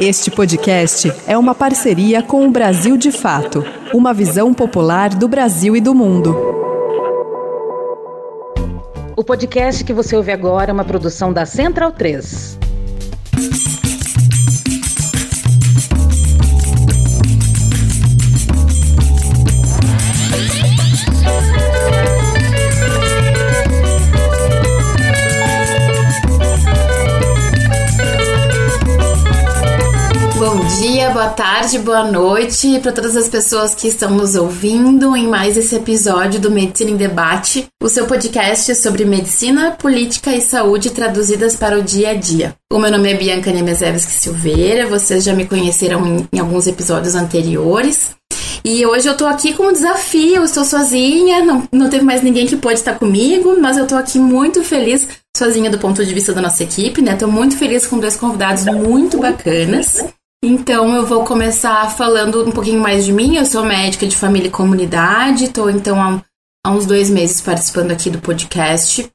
Este podcast é uma parceria com o Brasil de Fato, uma visão popular do Brasil e do mundo. O podcast que você ouve agora é uma produção da Central 3. Dia, boa tarde, boa noite para todas as pessoas que estão nos ouvindo em mais esse episódio do Medicina em Debate, o seu podcast sobre medicina, política e saúde traduzidas para o dia a dia. O meu nome é Bianca Nemezevski Silveira, vocês já me conheceram em, em alguns episódios anteriores. E hoje eu tô aqui com um desafio, estou sozinha, não, não teve mais ninguém que pôde estar comigo, mas eu tô aqui muito feliz, sozinha do ponto de vista da nossa equipe, né? Tô muito feliz com dois convidados muito bacanas. Então eu vou começar falando um pouquinho mais de mim. Eu sou médica de família e comunidade, estou então há, uns dois meses participando aqui do podcast.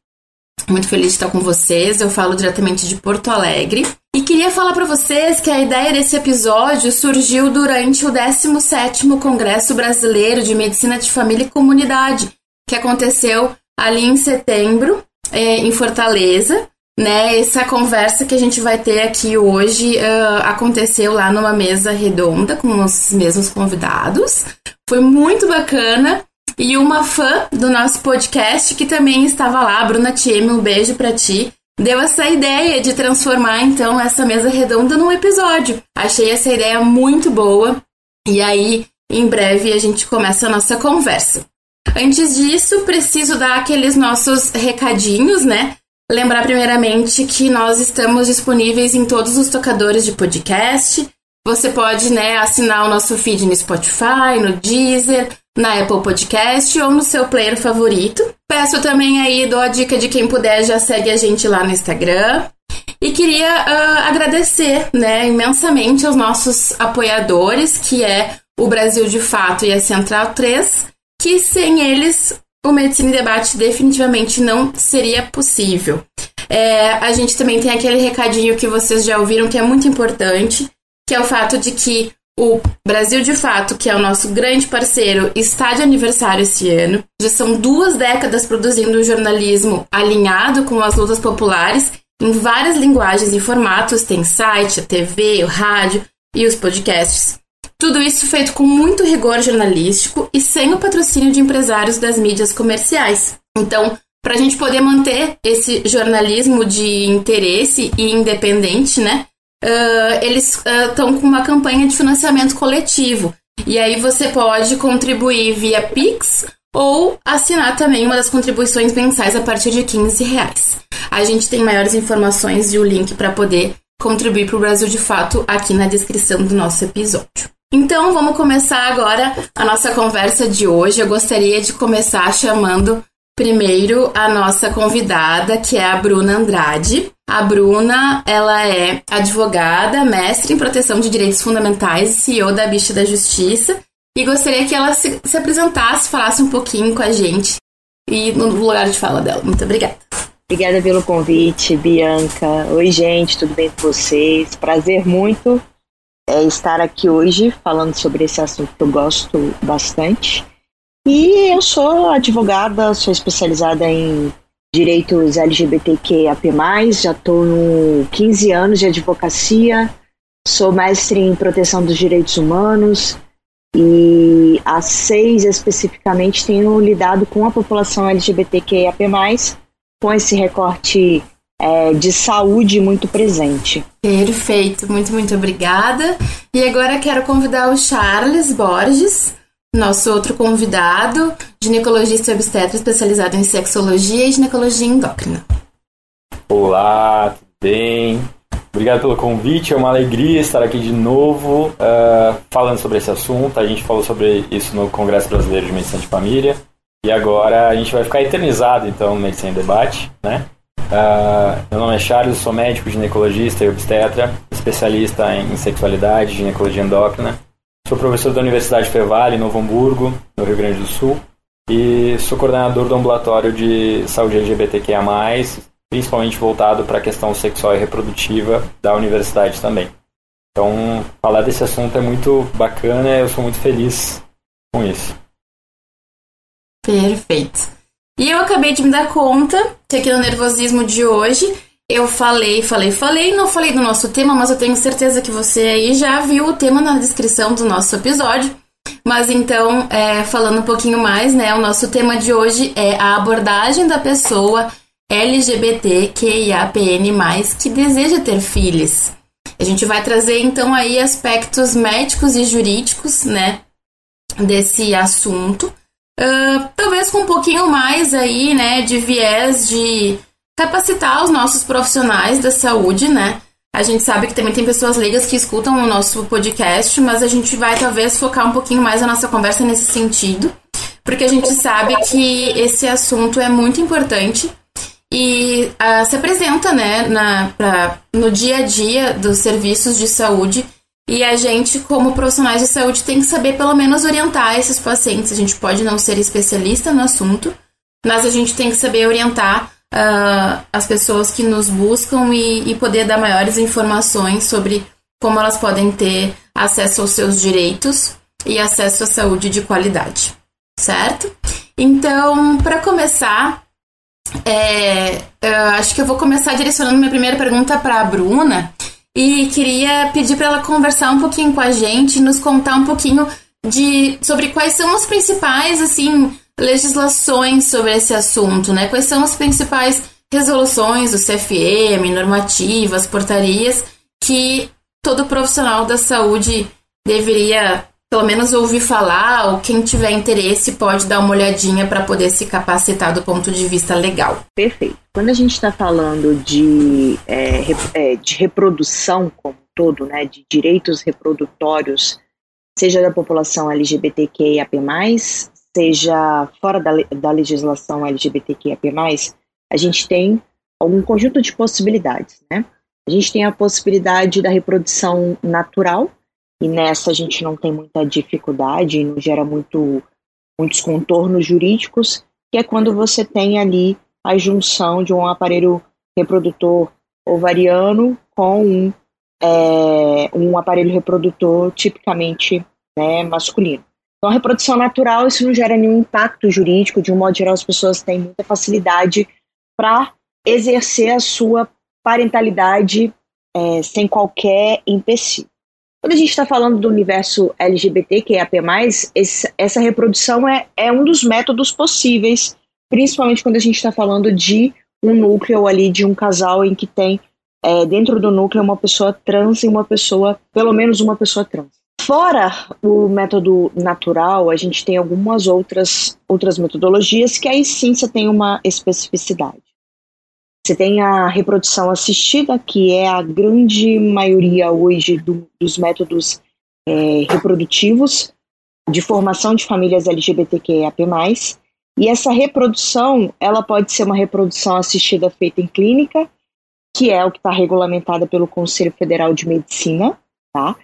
Muito feliz de estar com vocês. Eu falo diretamente de Porto Alegre. E queria falar para vocês que a ideia desse episódio surgiu durante o 17º Congresso Brasileiro de Medicina de Família e Comunidade, que aconteceu ali em setembro, é, em Fortaleza né? Essa conversa que a gente vai ter aqui hoje uh, aconteceu lá numa mesa redonda com os mesmos convidados. Foi muito bacana. E uma fã do nosso podcast que também estava lá, Bruna Tieme, um beijo para ti, deu essa ideia de transformar então essa mesa redonda num episódio. Achei essa ideia muito boa. E aí, em breve, a gente começa a nossa conversa. Antes disso, preciso dar aqueles nossos recadinhos, né? Lembrar primeiramente que nós estamos disponíveis em todos os tocadores de podcast. Você pode, né, assinar o nosso feed no Spotify, no Deezer, na Apple Podcast ou no seu player favorito. Peço também aí, dou a dica de quem puder já segue a gente lá no Instagram. E queria uh, agradecer, né, imensamente aos nossos apoiadores, que é o Brasil de Fato e a Central 3, que sem eles o Medicina em Debate definitivamente não seria possível. É, a gente também tem aquele recadinho que vocês já ouviram que é muito importante, que é o fato de que o Brasil de Fato, que é o nosso grande parceiro, está de aniversário esse ano. Já são duas décadas produzindo jornalismo alinhado com as lutas populares em várias linguagens e formatos. Tem site, a TV, o rádio e os podcasts. Tudo isso feito com muito rigor jornalístico e sem o patrocínio de empresários das mídias comerciais. Então, para a gente poder manter esse jornalismo de interesse e independente, né? Uh, eles estão uh, com uma campanha de financiamento coletivo. E aí você pode contribuir via Pix ou assinar também uma das contribuições mensais a partir de 15 reais. A gente tem maiores informações e o link para poder contribuir para o Brasil de Fato aqui na descrição do nosso episódio. Então, vamos começar agora a nossa conversa de hoje. Eu gostaria de começar chamando primeiro a nossa convidada, que é a Bruna Andrade. A Bruna, ela é advogada, mestre em proteção de direitos fundamentais CEO da Bicha da Justiça. E gostaria que ela se, se apresentasse, falasse um pouquinho com a gente e no lugar de fala dela. Muito obrigada. Obrigada pelo convite, Bianca. Oi, gente, tudo bem com vocês? Prazer muito é, estar aqui hoje falando sobre esse assunto que eu gosto bastante. E eu sou advogada, sou especializada em direitos LGBTQAP+, já estou no 15 anos de advocacia, sou mestre em proteção dos direitos humanos e há seis especificamente tenho lidado com a população LGBTQAP+, com esse recorte é, de saúde muito presente. Perfeito, muito, muito obrigada. E agora quero convidar o Charles Borges, nosso outro convidado, ginecologista e obstetra especializado em sexologia e ginecologia endócrina. Olá, tudo bem? Obrigado pelo convite, é uma alegria estar aqui de novo uh, falando sobre esse assunto. A gente falou sobre isso no Congresso Brasileiro de Medicina de Família e agora a gente vai ficar eternizado então no Medicina em Debate, né? Uh, meu nome é Charles, sou médico, ginecologista e obstetra, especialista em sexualidade, ginecologia endócrina. Sou professor da Universidade Fevale, Novo Hamburgo, no Rio Grande do Sul, e sou coordenador do ambulatório de saúde LGBTQIA+, principalmente voltado para a questão sexual e reprodutiva da universidade também. Então, falar desse assunto é muito bacana, eu sou muito feliz com isso. Perfeito. E eu acabei de me dar conta que aqui no nervosismo de hoje eu falei, falei, falei, não falei do nosso tema, mas eu tenho certeza que você aí já viu o tema na descrição do nosso episódio. Mas então, é, falando um pouquinho mais, né? O nosso tema de hoje é a abordagem da pessoa LGBTQIAPN+, que deseja ter filhos. A gente vai trazer então aí aspectos médicos e jurídicos, né, desse assunto. Uh, talvez com um pouquinho mais aí, né, de viés de capacitar os nossos profissionais da saúde, né? A gente sabe que também tem pessoas leigas que escutam o nosso podcast, mas a gente vai talvez focar um pouquinho mais a nossa conversa nesse sentido, porque a gente sabe que esse assunto é muito importante e uh, se apresenta, né, na, pra, no dia a dia dos serviços de saúde. E a gente, como profissionais de saúde, tem que saber pelo menos orientar esses pacientes. A gente pode não ser especialista no assunto, mas a gente tem que saber orientar uh, as pessoas que nos buscam e, e poder dar maiores informações sobre como elas podem ter acesso aos seus direitos e acesso à saúde de qualidade, certo? Então, para começar, é, acho que eu vou começar direcionando minha primeira pergunta para a Bruna e queria pedir para ela conversar um pouquinho com a gente, nos contar um pouquinho de sobre quais são os principais assim legislações sobre esse assunto, né? Quais são as principais resoluções do CFM, normativas, portarias que todo profissional da saúde deveria pelo menos ouvir falar, ou quem tiver interesse pode dar uma olhadinha para poder se capacitar do ponto de vista legal. Perfeito. Quando a gente está falando de, é, é, de reprodução como um todo, né, de direitos reprodutórios, seja da população LGBTQIAP+, seja fora da, da legislação LGBTQIAP+, a gente tem algum conjunto de possibilidades, né? A gente tem a possibilidade da reprodução natural, e nessa a gente não tem muita dificuldade não gera muito, muitos contornos jurídicos, que é quando você tem ali a junção de um aparelho reprodutor ovariano com um, é, um aparelho reprodutor tipicamente né, masculino. Então, a reprodução natural, isso não gera nenhum impacto jurídico, de um modo geral, as pessoas têm muita facilidade para exercer a sua parentalidade é, sem qualquer empecilho. Quando a gente está falando do universo LGBT, que é esse, essa reprodução é, é um dos métodos possíveis, principalmente quando a gente está falando de um núcleo ali, de um casal em que tem é, dentro do núcleo uma pessoa trans e uma pessoa, pelo menos uma pessoa trans. Fora o método natural, a gente tem algumas outras, outras metodologias que aí sim você tem uma especificidade. Você tem a reprodução assistida, que é a grande maioria hoje do, dos métodos é, reprodutivos de formação de famílias LGBTQIAP+. E essa reprodução, ela pode ser uma reprodução assistida feita em clínica, que é o que está regulamentada pelo Conselho Federal de Medicina, tá?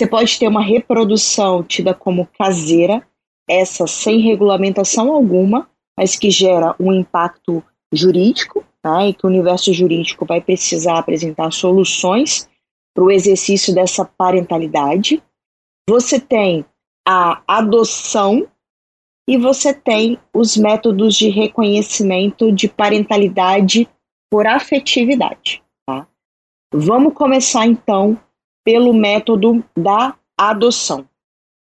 Você pode ter uma reprodução tida como caseira, essa sem regulamentação alguma, mas que gera um impacto jurídico, tá? e que o universo jurídico vai precisar apresentar soluções para o exercício dessa parentalidade. Você tem a adoção e você tem os métodos de reconhecimento de parentalidade por afetividade. Tá? Vamos começar então pelo método da adoção.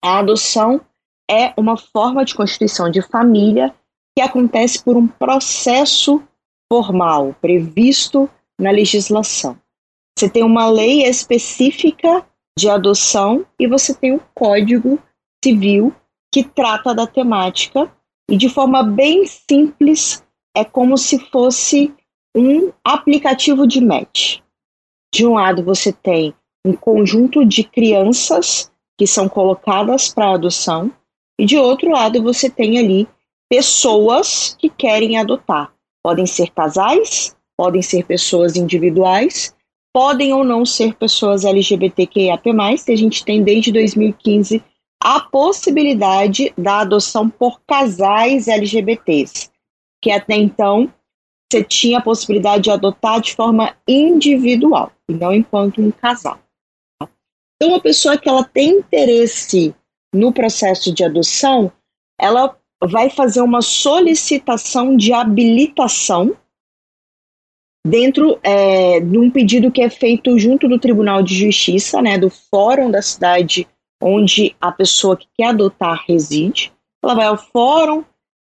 A adoção é uma forma de constituição de família que acontece por um processo formal previsto na legislação. Você tem uma lei específica de adoção e você tem um código civil que trata da temática e de forma bem simples é como se fosse um aplicativo de match. De um lado você tem um conjunto de crianças que são colocadas para adoção, e de outro lado você tem ali pessoas que querem adotar. Podem ser casais, podem ser pessoas individuais, podem ou não ser pessoas LGBTQIAP+, que a gente tem desde 2015 a possibilidade da adoção por casais LGBTs, que até então você tinha a possibilidade de adotar de forma individual, e não enquanto um casal. Então, uma pessoa que ela tem interesse no processo de adoção, ela vai fazer uma solicitação de habilitação dentro é, de um pedido que é feito junto do Tribunal de Justiça, né, do fórum da cidade onde a pessoa que quer adotar reside. Ela vai ao fórum,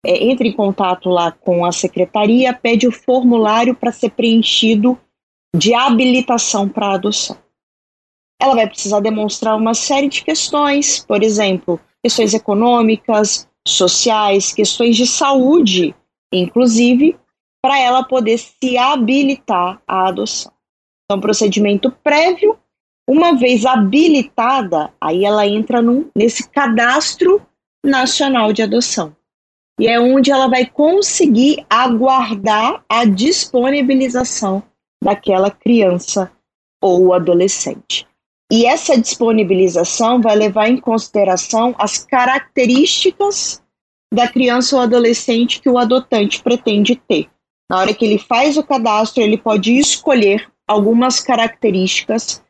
é, entra em contato lá com a secretaria, pede o formulário para ser preenchido de habilitação para adoção. Ela vai precisar demonstrar uma série de questões, por exemplo, questões econômicas, sociais, questões de saúde, inclusive, para ela poder se habilitar à adoção. Então, procedimento prévio, uma vez habilitada, aí ela entra num, nesse cadastro nacional de adoção. E é onde ela vai conseguir aguardar a disponibilização daquela criança ou adolescente. E essa disponibilização vai levar em consideração as características da criança ou adolescente que o adotante pretende ter. Na hora que ele faz o cadastro, ele pode escolher algumas características,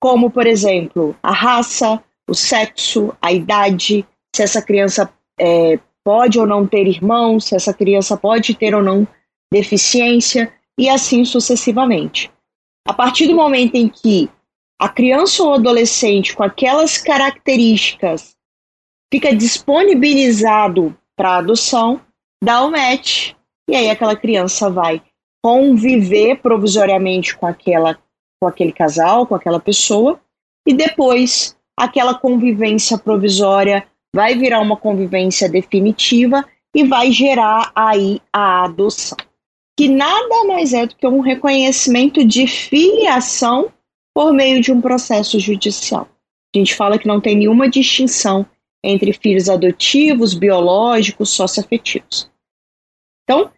como, por exemplo, a raça, o sexo, a idade, se essa criança é, pode ou não ter irmãos, se essa criança pode ter ou não deficiência, e assim sucessivamente. A partir do momento em que a criança ou adolescente com aquelas características fica disponibilizado para adoção, dá o match e aí aquela criança vai conviver provisoriamente com aquela com aquele casal, com aquela pessoa e depois aquela convivência provisória vai virar uma convivência definitiva e vai gerar aí a adoção, que nada mais é do que um reconhecimento de filiação por meio de um processo judicial. A gente fala que não tem nenhuma distinção entre filhos adotivos, biológicos, socioafetivos. Então,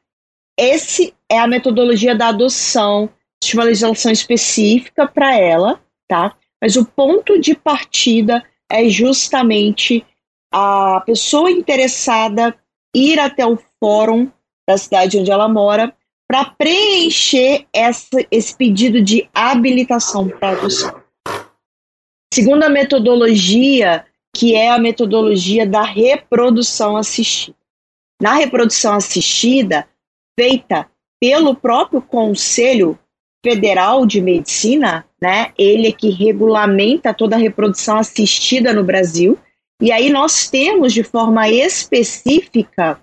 esse é a metodologia da adoção, de uma legislação específica para ela, tá? Mas o ponto de partida é justamente a pessoa interessada ir até o fórum da cidade onde ela mora para preencher essa, esse pedido de habilitação para adoção. Segunda metodologia, que é a metodologia da reprodução assistida. Na reprodução assistida, feita pelo próprio Conselho Federal de Medicina, né? Ele é que regulamenta toda a reprodução assistida no Brasil. E aí nós temos de forma específica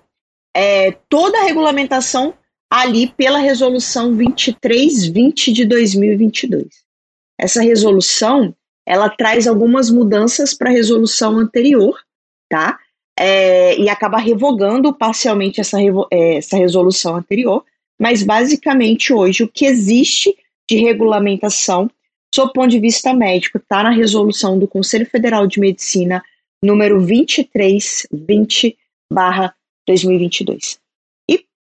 é, toda a regulamentação ali pela resolução 2320 de 2022. Essa resolução, ela traz algumas mudanças para a resolução anterior, tá? É, e acaba revogando parcialmente essa, é, essa resolução anterior, mas basicamente hoje o que existe de regulamentação, sob ponto de vista médico, está na resolução do Conselho Federal de Medicina número 2320 2022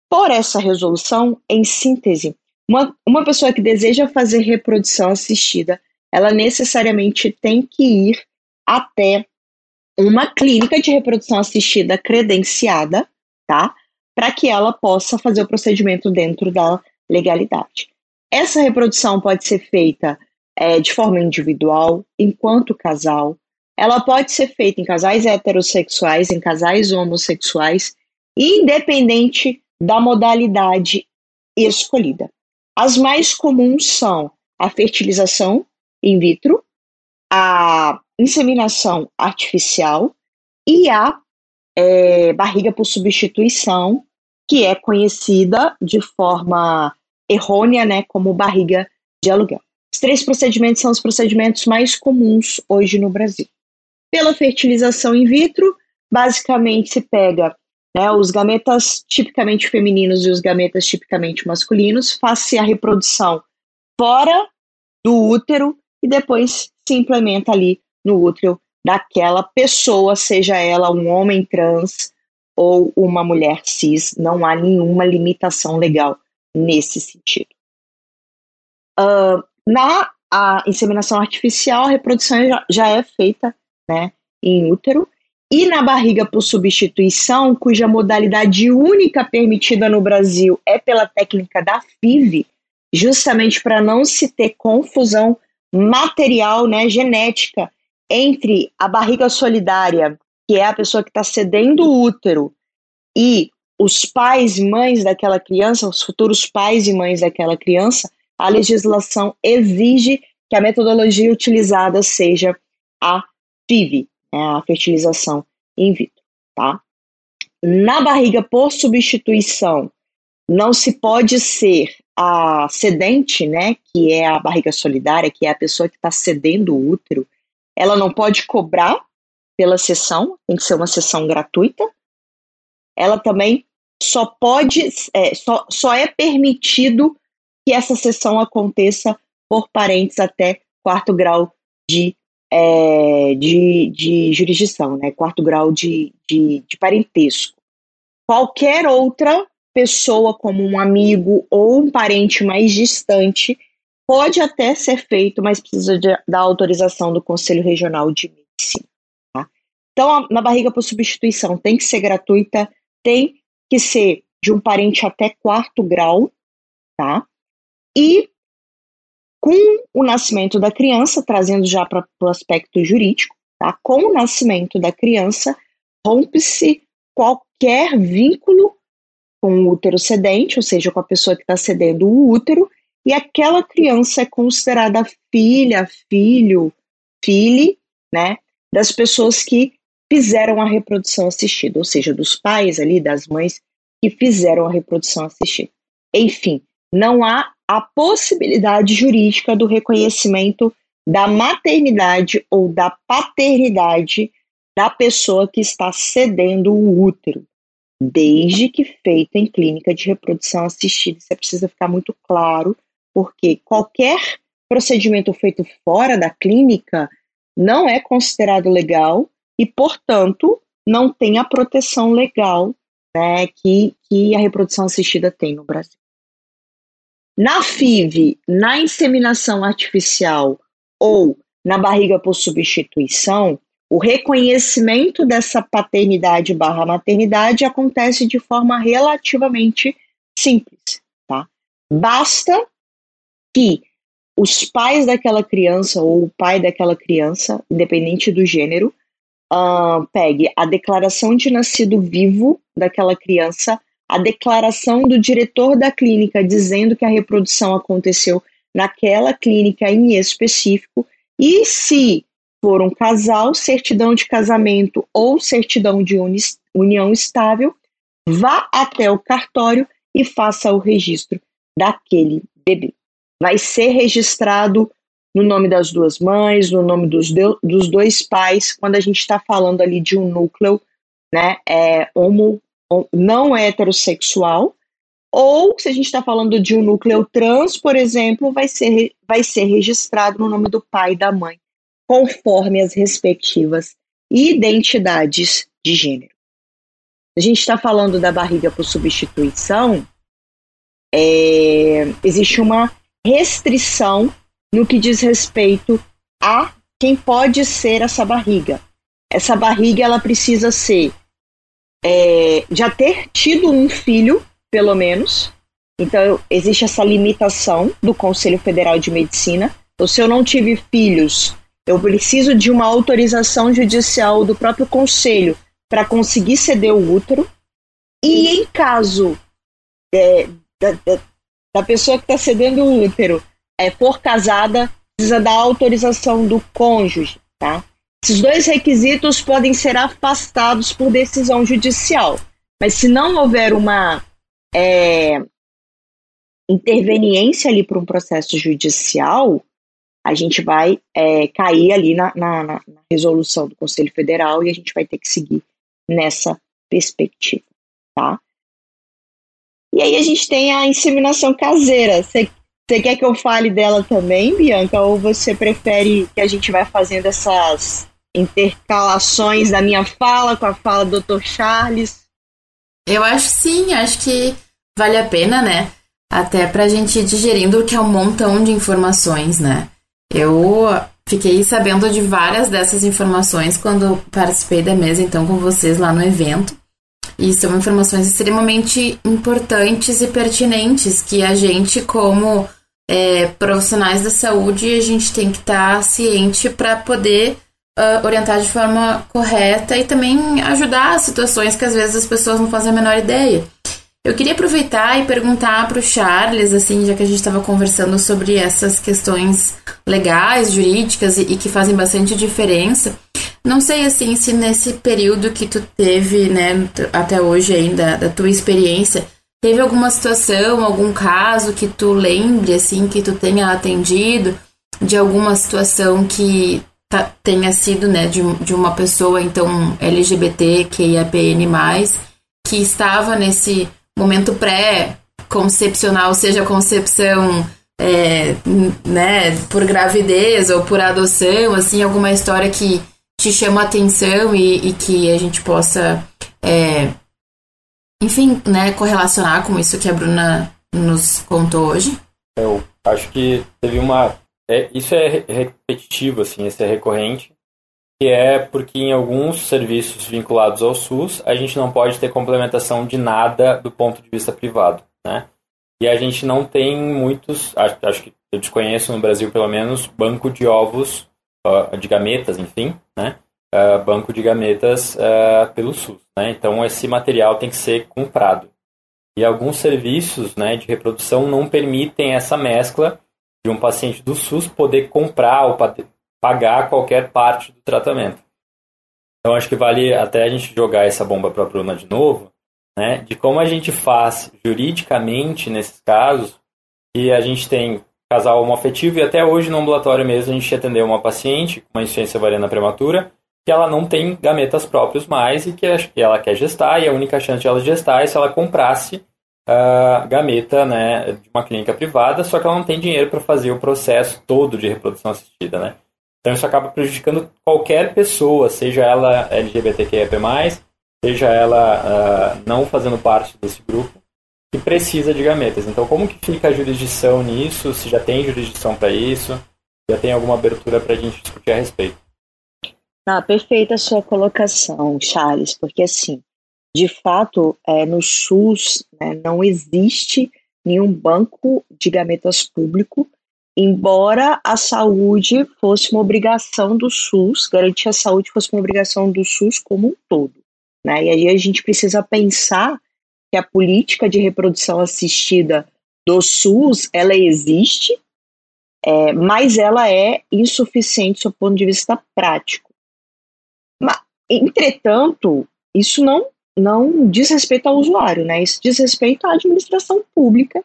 por essa resolução, em síntese, uma, uma pessoa que deseja fazer reprodução assistida, ela necessariamente tem que ir até uma clínica de reprodução assistida credenciada, tá? Para que ela possa fazer o procedimento dentro da legalidade. Essa reprodução pode ser feita é, de forma individual, enquanto casal. Ela pode ser feita em casais heterossexuais, em casais homossexuais, independente da modalidade escolhida. As mais comuns são a fertilização in vitro, a inseminação artificial e a é, barriga por substituição, que é conhecida de forma errônea né, como barriga de aluguel. Os três procedimentos são os procedimentos mais comuns hoje no Brasil. Pela fertilização in vitro, basicamente se pega né, os gametas tipicamente femininos e os gametas tipicamente masculinos, faz-se a reprodução fora do útero e depois se implementa ali no útero daquela pessoa, seja ela um homem trans ou uma mulher cis, não há nenhuma limitação legal nesse sentido. Uh, na inseminação artificial, a reprodução já, já é feita né, em útero, e na barriga por substituição, cuja modalidade única permitida no Brasil é pela técnica da FIV, justamente para não se ter confusão material, né, genética, entre a barriga solidária, que é a pessoa que está cedendo o útero, e os pais e mães daquela criança, os futuros pais e mães daquela criança, a legislação exige que a metodologia utilizada seja a FIV, a fertilização in vitro, tá? Na barriga por substituição, não se pode ser a cedente, né, que é a barriga solidária, que é a pessoa que está cedendo o útero, ela não pode cobrar pela sessão, tem que ser uma sessão gratuita. Ela também só pode, é, só, só é permitido que essa sessão aconteça por parentes até quarto grau de, é, de, de jurisdição, né? quarto grau de, de, de parentesco. Qualquer outra pessoa, como um amigo ou um parente mais distante, pode até ser feito, mas precisa de, da autorização do Conselho Regional de Medicina. Tá? Então, a, na barriga por substituição tem que ser gratuita, tem que ser de um parente até quarto grau, tá? E com o nascimento da criança, trazendo já para o aspecto jurídico, tá? Com o nascimento da criança, rompe-se qualquer vínculo com o útero cedente, ou seja, com a pessoa que está cedendo o útero, e aquela criança é considerada filha, filho, filhe, né, das pessoas que fizeram a reprodução assistida, ou seja, dos pais ali, das mães que fizeram a reprodução assistida. Enfim, não há a possibilidade jurídica do reconhecimento da maternidade ou da paternidade da pessoa que está cedendo o útero, desde que feita em clínica de reprodução assistida. Isso precisa ficar muito claro, porque qualquer procedimento feito fora da clínica não é considerado legal e, portanto, não tem a proteção legal né, que, que a reprodução assistida tem no Brasil. Na FIV, na inseminação artificial ou na barriga por substituição, o reconhecimento dessa paternidade barra maternidade acontece de forma relativamente simples, tá? Basta que os pais daquela criança ou o pai daquela criança, independente do gênero, uh, pegue a declaração de nascido vivo daquela criança, a declaração do diretor da clínica dizendo que a reprodução aconteceu naquela clínica em específico, e se for um casal, certidão de casamento ou certidão de uni união estável, vá até o cartório e faça o registro daquele bebê. Vai ser registrado no nome das duas mães, no nome dos, dos dois pais, quando a gente está falando ali de um núcleo né, é, homo, não heterossexual, ou se a gente está falando de um núcleo trans, por exemplo, vai ser, vai ser registrado no nome do pai e da mãe, conforme as respectivas identidades de gênero. A gente está falando da barriga por substituição, é, existe uma restrição no que diz respeito a quem pode ser essa barriga. Essa barriga ela precisa ser é, já ter tido um filho, pelo menos. Então existe essa limitação do Conselho Federal de Medicina. Então, se eu não tive filhos, eu preciso de uma autorização judicial do próprio conselho para conseguir ceder o útero. E em caso é, da, da, da pessoa que está cedendo o útero é, for casada, precisa da autorização do cônjuge, tá? Esses dois requisitos podem ser afastados por decisão judicial, mas se não houver uma é, interveniência ali para um processo judicial, a gente vai é, cair ali na, na, na, resolução do Conselho Federal e a gente vai ter que seguir nessa perspectiva, tá? E aí a gente tem a inseminação caseira. Você quer que eu fale dela também, Bianca, ou você prefere que a gente vá fazendo essas intercalações da minha fala com a fala do Dr. Charles? Eu acho sim, acho que vale a pena, né? Até pra gente ir digerindo que é um montão de informações, né? Eu fiquei sabendo de várias dessas informações quando participei da mesa então com vocês lá no evento. E são informações extremamente importantes e pertinentes que a gente, como é, profissionais da saúde, a gente tem que estar tá ciente para poder uh, orientar de forma correta e também ajudar situações que às vezes as pessoas não fazem a menor ideia. Eu queria aproveitar e perguntar para o Charles, assim, já que a gente estava conversando sobre essas questões legais, jurídicas e, e, que fazem bastante diferença. Não sei, assim, se nesse período que tu teve, né, até hoje ainda, da tua experiência, teve alguma situação, algum caso que tu lembre, assim, que tu tenha atendido, de alguma situação que tá, tenha sido, né, de, de uma pessoa, então, LGBT, que IAPN+, que estava nesse momento pré-concepcional, seja concepção é, né, por gravidez ou por adoção, assim, alguma história que te chama atenção e, e que a gente possa, é, enfim, né, correlacionar com isso que a Bruna nos contou hoje? Eu acho que teve uma. É, isso é repetitivo, assim, isso é recorrente que é porque em alguns serviços vinculados ao SUS a gente não pode ter complementação de nada do ponto de vista privado, né? E a gente não tem muitos, acho, acho que eu desconheço no Brasil pelo menos, banco de ovos, de gametas, enfim, né? Uh, banco de gametas uh, pelo SUS, né? Então esse material tem que ser comprado. E alguns serviços né, de reprodução não permitem essa mescla de um paciente do SUS poder comprar ou pagar qualquer parte do tratamento. Então acho que vale até a gente jogar essa bomba para a Bruna de novo, né, de como a gente faz juridicamente nesses casos, e a gente tem casal homoafetivo e até hoje no ambulatório mesmo a gente atendeu uma paciente com uma insuficiência ovariana prematura que ela não tem gametas próprios mais e que ela quer gestar e a única chance de ela gestar é se ela comprasse uh, gameta né, de uma clínica privada, só que ela não tem dinheiro para fazer o processo todo de reprodução assistida, né? Então isso acaba prejudicando qualquer pessoa, seja ela LGBTQIA+, seja ela uh, não fazendo parte desse grupo, que precisa de gametas. Então como que fica a jurisdição nisso? Se já tem jurisdição para isso? Já tem alguma abertura para a gente discutir a respeito? Ah, perfeita a sua colocação, Charles, porque assim, de fato, é, no SUS né, não existe nenhum banco de gametas público embora a saúde fosse uma obrigação do SUS, garantir a saúde fosse uma obrigação do SUS como um todo. Né? E aí a gente precisa pensar que a política de reprodução assistida do SUS, ela existe, é, mas ela é insuficiente do ponto de vista prático. Mas, entretanto, isso não, não diz respeito ao usuário, né? isso diz respeito à administração pública,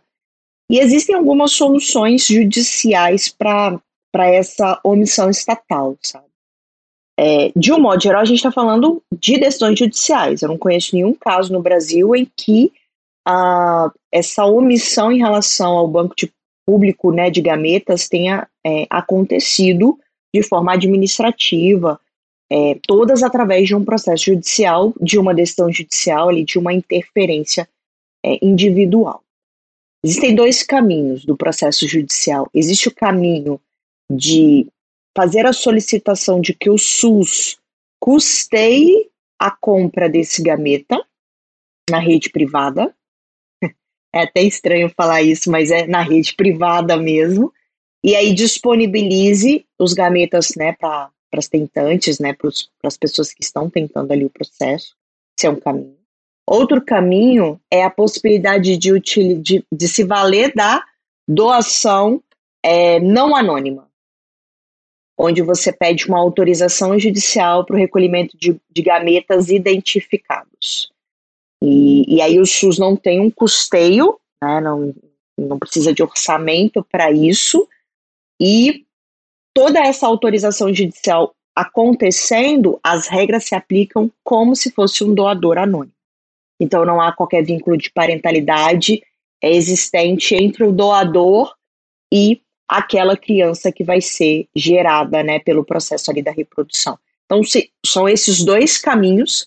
e existem algumas soluções judiciais para essa omissão estatal, sabe? É, de um modo geral, a gente está falando de decisões judiciais. Eu não conheço nenhum caso no Brasil em que a, essa omissão em relação ao banco de público né, de gametas tenha é, acontecido de forma administrativa, é, todas através de um processo judicial, de uma decisão judicial, ali, de uma interferência é, individual. Existem dois caminhos do processo judicial. Existe o caminho de fazer a solicitação de que o SUS custeie a compra desse gameta na rede privada. É até estranho falar isso, mas é na rede privada mesmo. E aí disponibilize os gametas né, para as tentantes, né, para as pessoas que estão tentando ali o processo. Esse é um caminho. Outro caminho é a possibilidade de, de, de se valer da doação é, não anônima, onde você pede uma autorização judicial para o recolhimento de, de, gametas identificados. E, e, aí o SUS não tem um custeio, né, não, não precisa de orçamento para isso, e toda essa autorização judicial acontecendo, as regras se aplicam como se fosse um doador anônimo. Então não há qualquer vínculo de parentalidade existente entre o doador e aquela criança que vai ser gerada, né, pelo processo ali da reprodução. Então se, são esses dois caminhos.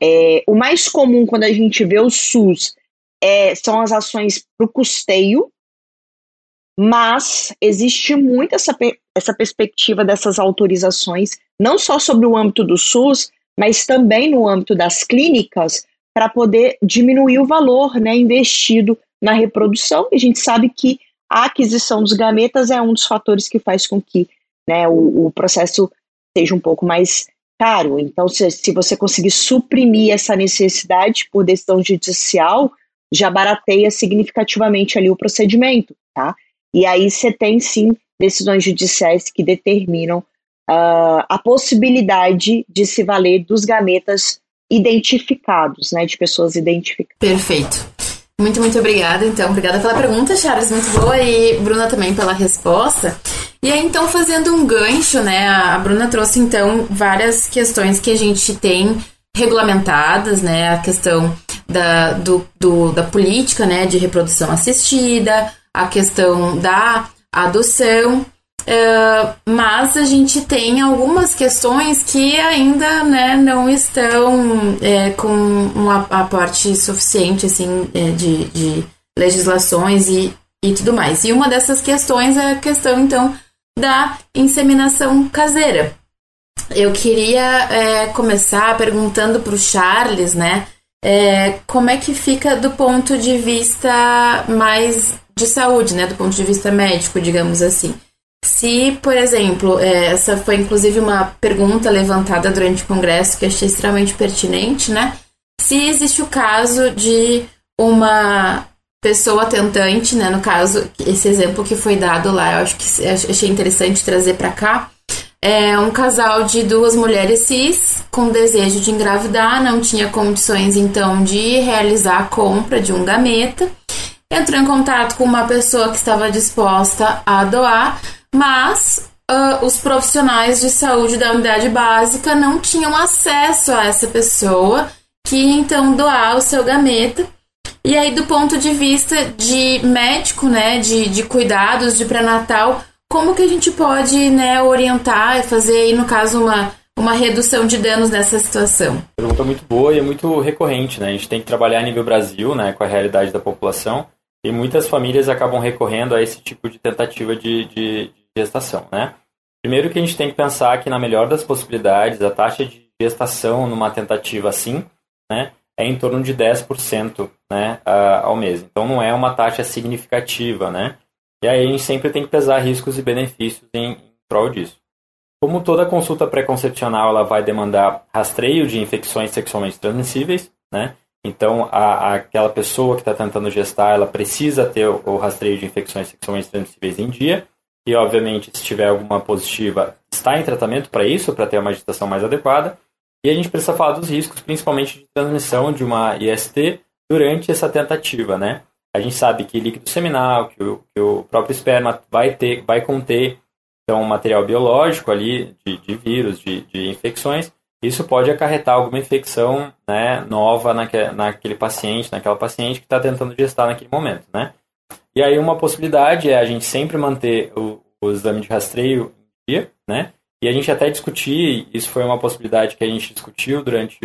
É, o mais comum quando a gente vê o SUS é, são as ações para o custeio, mas existe muito essa, essa perspectiva dessas autorizações, não só sobre o âmbito do SUS, mas também no âmbito das clínicas, para poder diminuir o valor né, investido na reprodução. E a gente sabe que a aquisição dos gametas é um dos fatores que faz com que né, o, o processo seja um pouco mais caro. Então, se, se você conseguir suprimir essa necessidade por decisão judicial, já barateia significativamente ali o procedimento, tá? E aí você tem sim decisões judiciais que determinam uh, a possibilidade de se valer dos gametas identificados, né, de pessoas identificadas. Perfeito. Muito, muito obrigada, então. Obrigada pela pergunta, Charles, muito boa. E Bruna também pela resposta. E aí, então, fazendo um gancho, né? A Bruna trouxe, então, várias questões que a gente tem regulamentadas, né? A questão da, do, do, da política, né? De reprodução assistida, a questão da adoção. Uh, mas a gente tem algumas questões que ainda né, não estão é, com um aporte suficiente assim, é, de, de legislações e, e tudo mais. E uma dessas questões é a questão, então, da inseminação caseira. Eu queria é, começar perguntando para o Charles, né, é, como é que fica do ponto de vista mais de saúde, né, do ponto de vista médico, digamos assim. Se, por exemplo, é, essa foi inclusive uma pergunta levantada durante o congresso que achei extremamente pertinente, né? Se existe o caso de uma pessoa tentante, né? No caso, esse exemplo que foi dado lá, eu acho que achei interessante trazer para cá. É um casal de duas mulheres cis com desejo de engravidar, não tinha condições então de realizar a compra de um gameta. Entrou em contato com uma pessoa que estava disposta a doar, mas uh, os profissionais de saúde da unidade básica não tinham acesso a essa pessoa que então doar o seu gameta. E aí, do ponto de vista de médico, né, de, de cuidados de pré-natal, como que a gente pode né, orientar e fazer aí, no caso, uma, uma redução de danos nessa situação? Pergunta muito boa e é muito recorrente, né? A gente tem que trabalhar a nível Brasil, né, com a realidade da população, e muitas famílias acabam recorrendo a esse tipo de tentativa de, de, gestação, né? Primeiro que a gente tem que pensar que na melhor das possibilidades, a taxa de gestação numa tentativa assim, né, é em torno de 10%, né, ao mês. Então não é uma taxa significativa, né? E aí a gente sempre tem que pesar riscos e benefícios em, em prol disso. Como toda consulta pré-concepcional, ela vai demandar rastreio de infecções sexualmente transmissíveis, né? Então, a, aquela pessoa que está tentando gestar, ela precisa ter o, o rastreio de infecções sexualmente transmissíveis em dia e, obviamente, se tiver alguma positiva, está em tratamento para isso, para ter uma gestação mais adequada. E a gente precisa falar dos riscos, principalmente de transmissão de uma IST durante essa tentativa, né? A gente sabe que líquido seminal, que o, que o próprio esperma vai ter, vai conter então material biológico ali de, de vírus, de, de infecções. Isso pode acarretar alguma infecção né, nova naque, naquele paciente, naquela paciente que está tentando gestar naquele momento, né? E aí uma possibilidade é a gente sempre manter o, o exame de rastreio em dia, né? E a gente até discutir, isso foi uma possibilidade que a gente discutiu durante,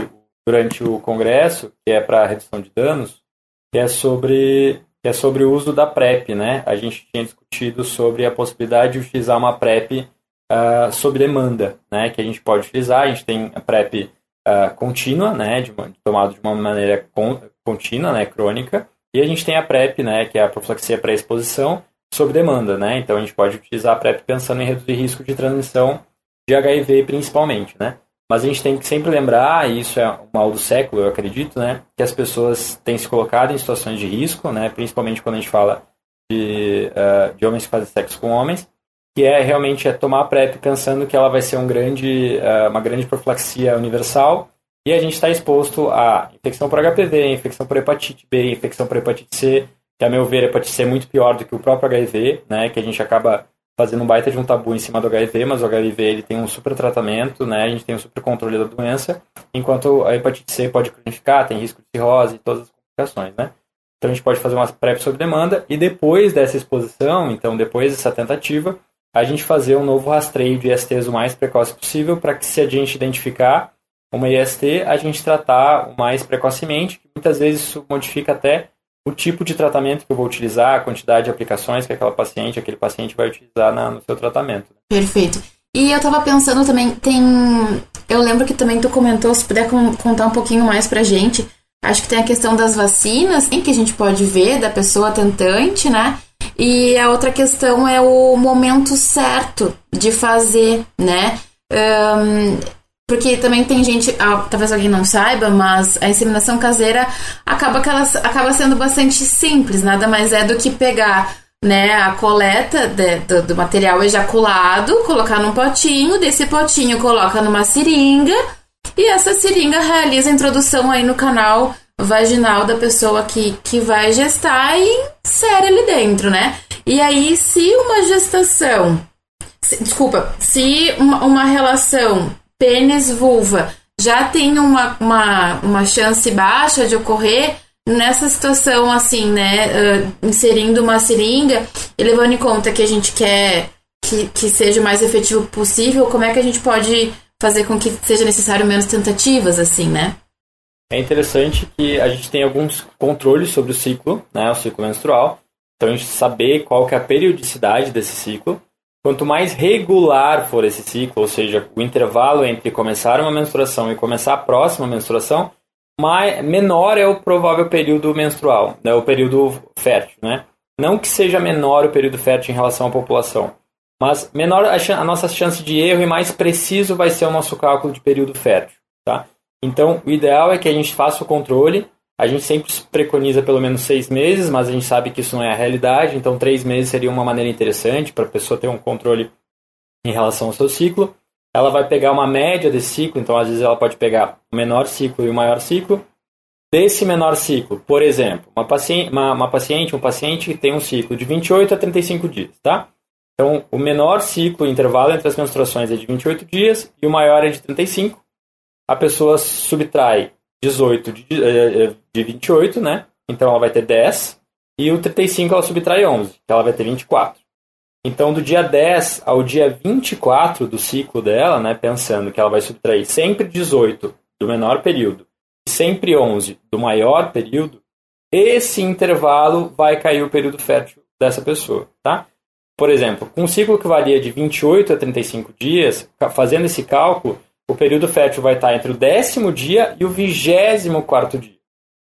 durante o congresso, que é para redução de danos, que é sobre que é sobre o uso da PrEP, né? A gente tinha discutido sobre a possibilidade de utilizar uma PrEP uh, sob demanda, né? Que a gente pode utilizar. A gente tem a PrEP uh, contínua, né? De, uma, tomado de uma maneira con, contínua, né? Crônica. E a gente tem a PrEP, né, que é a profilaxia pré-exposição, sob demanda, né? Então a gente pode utilizar a PrEP pensando em reduzir risco de transmissão de HIV principalmente, né? Mas a gente tem que sempre lembrar, e isso é o mal do século, eu acredito, né, que as pessoas têm se colocado em situações de risco, né, principalmente quando a gente fala de, uh, de homens que fazem sexo com homens, que é realmente é tomar a PrEP pensando que ela vai ser um grande, uh, uma grande profilaxia universal e a gente está exposto a infecção por HPV, infecção por hepatite B, infecção por hepatite C, que a meu ver a hepatite C é muito pior do que o próprio HIV, né, que a gente acaba fazendo um baita de um tabu em cima do HIV, mas o HIV ele tem um super tratamento, né, a gente tem um super controle da doença, enquanto a hepatite C pode cronificar, tem risco de cirrose e todas as complicações, né. Então a gente pode fazer uma PrEP sob demanda e depois dessa exposição, então depois dessa tentativa, a gente fazer um novo rastreio de ISTs o mais precoce possível para que se a gente identificar uma IST, a gente tratar mais precocemente, que muitas vezes isso modifica até o tipo de tratamento que eu vou utilizar, a quantidade de aplicações que aquela paciente, aquele paciente vai utilizar na, no seu tratamento. Perfeito. E eu tava pensando também, tem. Eu lembro que também tu comentou, se puder contar um pouquinho mais pra gente. Acho que tem a questão das vacinas, em que a gente pode ver da pessoa tentante, né? E a outra questão é o momento certo de fazer, né? Um, porque também tem gente, ah, talvez alguém não saiba, mas a inseminação caseira acaba, que ela, acaba sendo bastante simples, nada mais é do que pegar né, a coleta de, do, do, material ejaculado, colocar num potinho, desse potinho coloca numa seringa e essa seringa realiza a introdução aí no canal vaginal da pessoa que, que vai gestar e insere ali dentro, né? E aí, se uma gestação, se, desculpa, se uma, uma relação pênis-vulva já tem uma, uma, uma chance baixa de ocorrer, nessa situação, assim, né, uh, inserindo uma seringa e levando em conta que a gente quer que, que seja o mais efetivo possível, como é que a gente pode fazer com que seja necessário menos tentativas, assim, né? É interessante que a gente tem alguns controles sobre o ciclo, né, o ciclo menstrual. Então, a gente saber qual que é a periodicidade desse ciclo. Quanto mais regular for esse ciclo, ou seja, o intervalo entre começar uma menstruação e começar a próxima menstruação, mais, menor é o provável período menstrual, né, o período fértil, né? Não que seja menor o período fértil em relação à população, mas menor a, a, nossa chance de erro e mais preciso vai ser o nosso cálculo de período fértil, tá? Então, o ideal é que a gente faça o controle. A gente sempre preconiza pelo menos seis meses, mas a gente sabe que isso não é a realidade. Então, três meses seria uma maneira interessante para a pessoa ter um controle em relação ao seu ciclo ela vai pegar uma média desse ciclo, então às vezes ela pode pegar o menor ciclo e o maior ciclo. Desse menor ciclo, por exemplo, uma paciente, uma, uma paciente um paciente que tem um ciclo de 28 a 35 dias, tá? Então, o menor ciclo, o intervalo entre as menstruações é de 28 dias e o maior é de 35. A pessoa subtrai 18 de, eh, de 28, né? Então ela vai ter 10. E o 35 ela subtrai 11, que ela vai ter 24. Então, do dia 10 ao dia 24 do ciclo dela, né, pensando que ela vai subtrair sempre 18 do menor período e sempre 11 do maior período, esse intervalo vai cair o período fértil dessa pessoa, tá? Por exemplo, com um ciclo que varia de 28 a 35 dias, fazendo esse cálculo, o período fértil vai estar entre o décimo dia e o vigésimo quarto dia.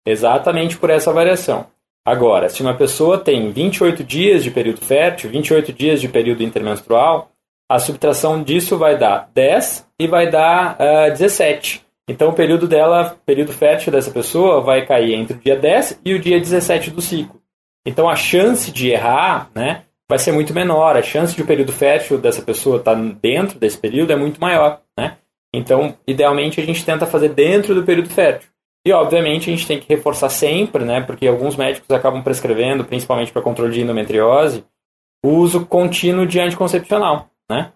Exatamente por essa variação. Agora, se uma pessoa tem 28 dias de período fértil, 28 dias de período intermenstrual, a subtração disso vai dar 10 e vai dar uh, ah, 17. Então, o período dela, período fértil dessa pessoa vai cair entre o dia 10 e o dia 17 do ciclo. Então, a chance de errar, né, vai ser muito menor. A chance de o período fértil dessa pessoa estar tá dentro desse período é muito maior? Então, idealmente, a gente tenta fazer dentro do período fértil. E, obviamente, a gente tem que reforçar sempre, né, porque alguns médicos acabam prescrevendo, principalmente para controle de endometriose, o uso contínuo de anticoncepcional, né?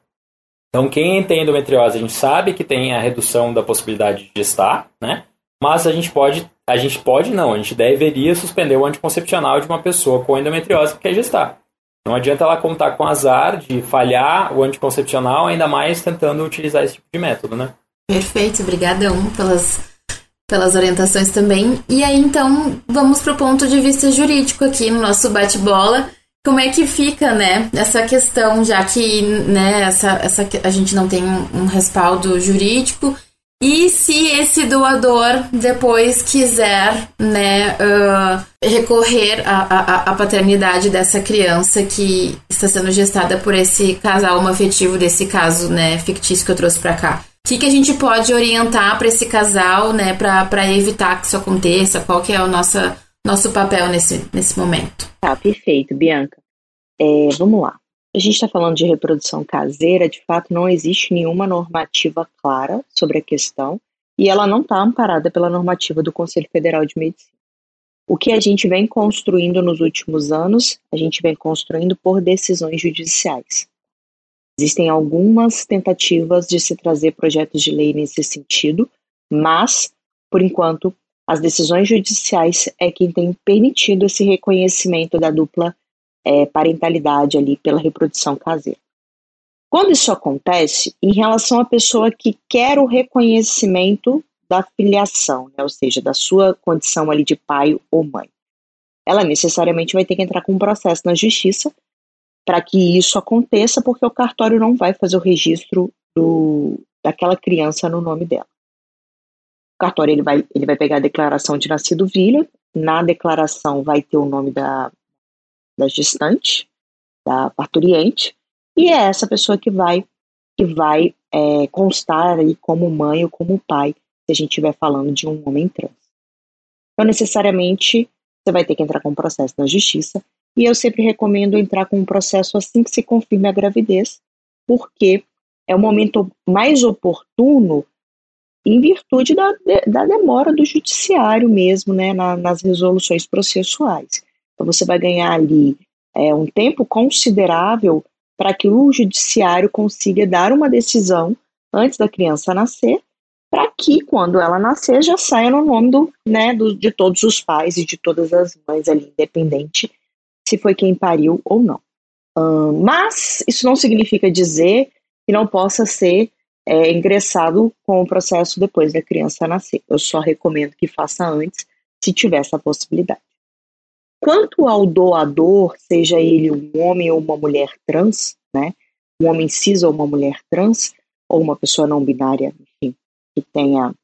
Então, quem tem endometriose, a gente sabe que tem a redução da possibilidade de gestar, né? Mas a gente pode, a gente pode não, a gente deveria suspender o anticoncepcional de uma pessoa com endometriose que quer gestar. Não adianta ela contar com azar de falhar o anticoncepcional, ainda mais tentando utilizar esse tipo de método, né? Perfeito, obrigadão pelas pelas orientações também. E aí, então, vamos para o ponto de vista jurídico aqui no nosso bate-bola. Como é que fica, né, essa questão, já que, né, essa, essa, a gente não tem um respaldo jurídico, e se esse doador depois quiser, né, uh, recorrer à, à, paternidade dessa criança que está sendo gestada por esse casal afetivo desse caso, né, fictício que eu trouxe para cá? O que, que a gente pode orientar para esse casal, né, para evitar que isso aconteça? Qual que é o nosso, nosso papel nesse, nesse momento? Tá, perfeito, Bianca. É, vamos lá. A gente está falando de reprodução caseira, de fato não existe nenhuma normativa clara sobre a questão e ela não está amparada pela normativa do Conselho Federal de Medicina. O que a gente vem construindo nos últimos anos, a gente vem construindo por decisões judiciais. Existem algumas tentativas de se trazer projetos de lei nesse sentido, mas, por enquanto, as decisões judiciais é quem tem permitido esse reconhecimento da dupla é, parentalidade ali pela reprodução caseira. Quando isso acontece, em relação à pessoa que quer o reconhecimento da filiação, né, ou seja, da sua condição ali de pai ou mãe, ela necessariamente vai ter que entrar com um processo na justiça para que isso aconteça, porque o cartório não vai fazer o registro do, daquela criança no nome dela. O cartório ele vai, ele vai pegar a declaração de nascido filho, na declaração vai ter o nome da, da gestante, da parturiente, e é essa pessoa que vai que vai é, constar aí como mãe ou como pai, se a gente estiver falando de um homem trans. Então, necessariamente, você vai ter que entrar com um processo na justiça, e eu sempre recomendo entrar com um processo assim que se confirme a gravidez, porque é o momento mais oportuno em virtude da, da demora do judiciário mesmo, né, na, nas resoluções processuais. Então, você vai ganhar ali é, um tempo considerável para que o judiciário consiga dar uma decisão antes da criança nascer, para que quando ela nascer já saia no nome do, né, do, de todos os pais e de todas as mães ali, independente se foi quem pariu ou não. mas isso não significa dizer que não possa ser é, ingressado com o processo depois da criança nascer. Eu só recomendo que faça antes, se tiver essa possibilidade. Quanto ao doador, seja ele um homem ou uma mulher trans, né, um homem cis ou uma mulher trans, ou uma pessoa não binária, enfim, que tenha,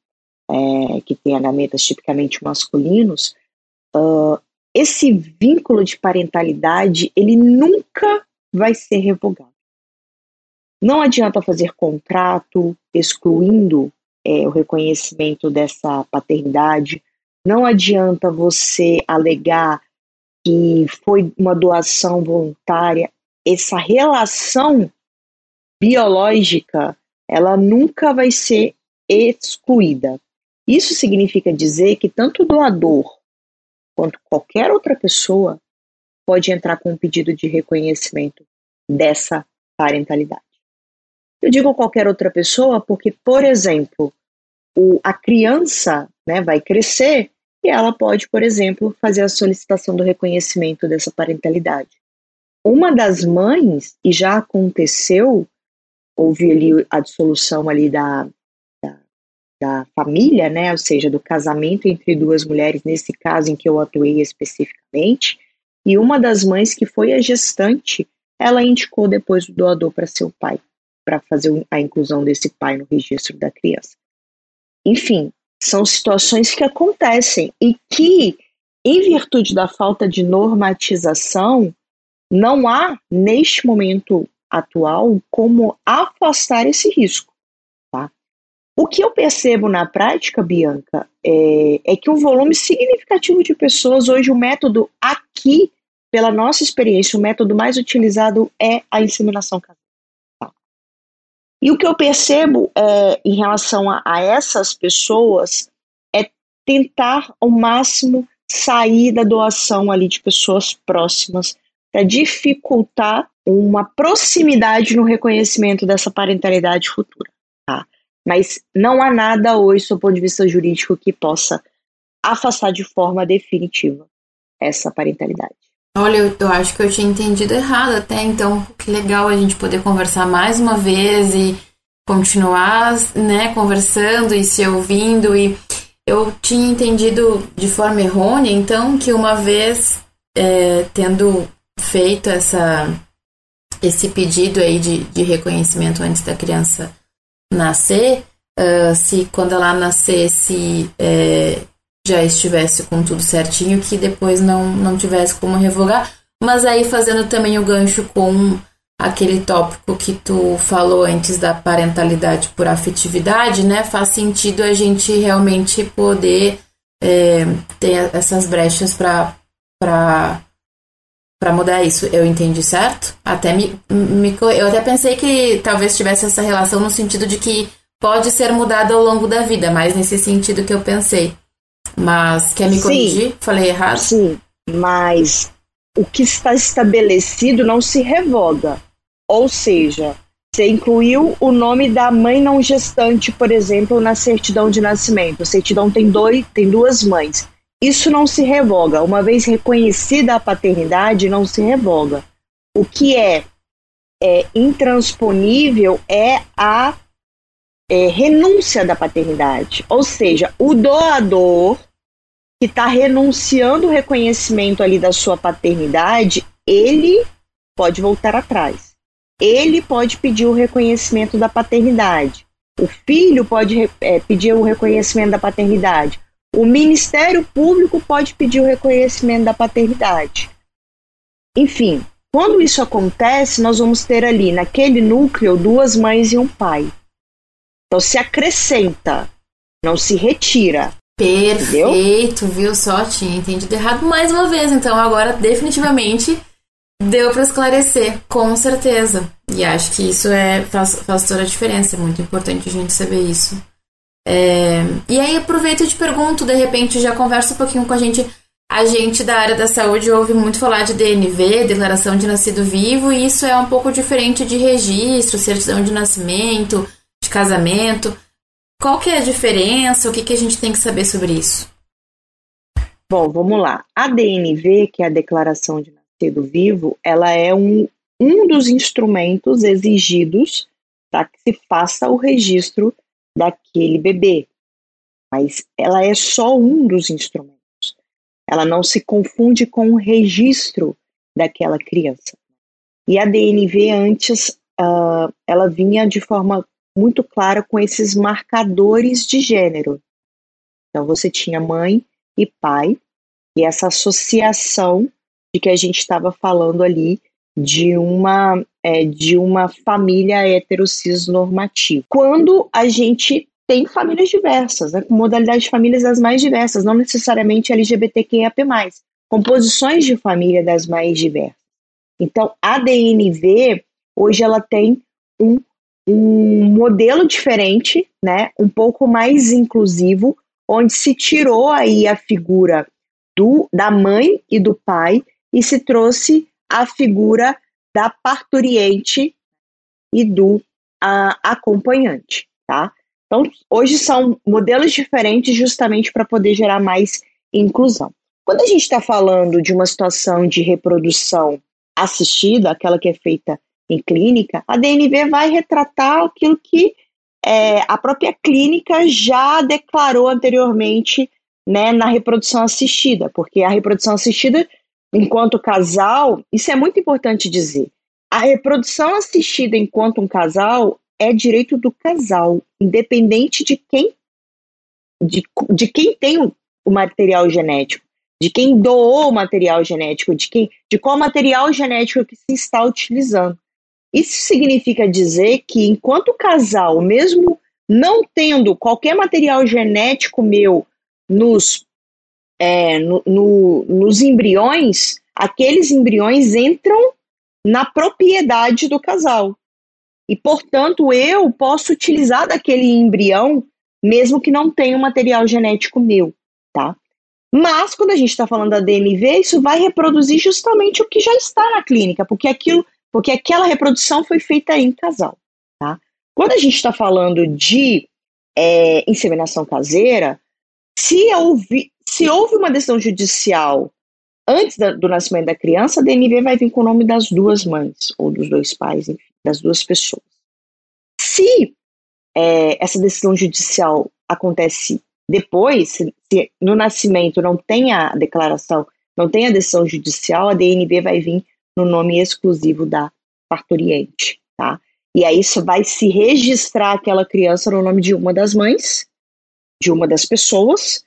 é, que tenha gametas tipicamente masculinos, uh, esse vínculo de parentalidade, ele nunca vai ser revogado. Não adianta fazer contrato excluindo é, o reconhecimento dessa paternidade, não adianta você alegar que foi uma doação voluntária, essa relação biológica, ela nunca vai ser excluída. Isso significa dizer que tanto o doador quanto qualquer outra pessoa pode entrar com um pedido de reconhecimento dessa parentalidade. Eu digo qualquer outra pessoa porque, por exemplo, o, a criança né, vai crescer e ela pode, por exemplo, fazer a solicitação do reconhecimento dessa parentalidade. Uma das mães, e já aconteceu, houve ali a dissolução ali da, da, da família, né, ou seja, do casamento entre duas mulheres, nesse caso em que eu atuei especificamente, e uma das mães que foi a gestante, ela indicou depois o doador para seu pai, para fazer a inclusão desse pai no registro da criança. Enfim, são situações que acontecem e que, em virtude da falta de normatização, não há, neste momento atual, como afastar esse risco. Tá? O que eu percebo na prática, Bianca, é, é que um volume significativo de pessoas, hoje, o método aqui, pela nossa experiência, o método mais utilizado é a inseminação casada. E o que eu percebo é, em relação a, a essas pessoas é tentar ao máximo sair da doação ali de pessoas próximas para dificultar uma proximidade no reconhecimento dessa parentalidade futura. Tá? Mas não há nada hoje, do ponto de vista jurídico, que possa afastar de forma definitiva essa parentalidade. Olha, eu, eu, acho que eu tinha entendido errado até, então que legal a gente poder conversar mais uma vez e continuar, né, conversando e se ouvindo. E eu tinha entendido de forma errônea, então, que uma vez é, tendo feito essa esse pedido aí de, de reconhecimento antes da criança nascer, uh, se quando ela nascesse é, já estivesse com tudo certinho, que depois não, não tivesse como revogar. Mas aí fazendo também o gancho com aquele tópico que tu falou antes da parentalidade por afetividade, né? Faz sentido a gente realmente poder é, ter essas brechas para para mudar isso. Eu entendi certo? Até me, me, eu até pensei que talvez tivesse essa relação no sentido de que pode ser mudado ao longo da vida, mas nesse sentido que eu pensei. Mas quer me corrigir? Sim, Falei errado? Sim, mas o que está estabelecido não se revoga. Ou seja, você incluiu o nome da mãe não gestante, por exemplo, na certidão de nascimento. A certidão tem, dois, tem duas mães. Isso não se revoga. Uma vez reconhecida a paternidade, não se revoga. O que é, é intransponível é a é, renúncia da paternidade. Ou seja, o doador que está renunciando o reconhecimento ali da sua paternidade, ele pode voltar atrás. Ele pode pedir o reconhecimento da paternidade. O filho pode é, pedir o reconhecimento da paternidade. O Ministério Público pode pedir o reconhecimento da paternidade. Enfim, Quando isso acontece, nós vamos ter ali naquele núcleo duas mães e um pai. Então se acrescenta, não se retira. Perfeito, Entendeu? viu só? Tinha entendido errado mais uma vez. Então agora definitivamente deu para esclarecer, com certeza. E acho que isso é faz, faz toda a diferença. É muito importante a gente saber isso. É, e aí aproveito e te pergunto, de repente já conversa um pouquinho com a gente. A gente da área da saúde ouve muito falar de DNV, Declaração de Nascido Vivo, e isso é um pouco diferente de registro, certidão de nascimento, de casamento. Qual que é a diferença? O que, que a gente tem que saber sobre isso? Bom, vamos lá. A DNV, que é a Declaração de Nascido Vivo, ela é um, um dos instrumentos exigidos para que se faça o registro daquele bebê. Mas ela é só um dos instrumentos. Ela não se confunde com o registro daquela criança. E a DNV antes, uh, ela vinha de forma muito clara com esses marcadores de gênero. Então você tinha mãe e pai, e essa associação de que a gente estava falando ali de uma é, de uma família heterocis normativa. Quando a gente tem famílias diversas, né, com modalidades de famílias das mais diversas, não necessariamente LGBTQIAP+, composições de família das mais diversas. Então, a DNV, hoje ela tem um, um modelo diferente, né, um pouco mais inclusivo, onde se tirou aí a figura do, da mãe e do pai e se trouxe a figura da parturiente e do a, acompanhante, tá? Então, hoje são modelos diferentes justamente para poder gerar mais inclusão. Quando a gente está falando de uma situação de reprodução assistida, aquela que é feita em clínica, a DNV vai retratar aquilo que é, a própria clínica já declarou anteriormente né, na reprodução assistida, porque a reprodução assistida enquanto casal, isso é muito importante dizer. A reprodução assistida enquanto um casal é direito do casal, independente de quem de, de quem tem o, o material genético, de quem doou o material genético, de quem de qual material genético que se está utilizando. Isso significa dizer que enquanto casal, mesmo não tendo qualquer material genético meu nos é, no, no, nos embriões, aqueles embriões entram na propriedade do casal. E, portanto, eu posso utilizar daquele embrião, mesmo que não tenha um material genético meu, tá? Mas, quando a gente está falando da DMV, isso vai reproduzir justamente o que já está na clínica, porque aquilo, porque aquela reprodução foi feita em casal, tá? Quando a gente está falando de é, inseminação caseira, se houve, se houve uma decisão judicial antes da, do nascimento da criança, a DNV vai vir com o nome das duas mães, ou dos dois pais, enfim, das duas pessoas. Se é, essa decisão judicial acontece depois, se, se, no nascimento não tem a declaração, não tem a decisão judicial, a DNV vai vir no nome exclusivo da parturiente, tá? E aí isso vai se registrar aquela criança no nome de uma das mães, de uma das pessoas,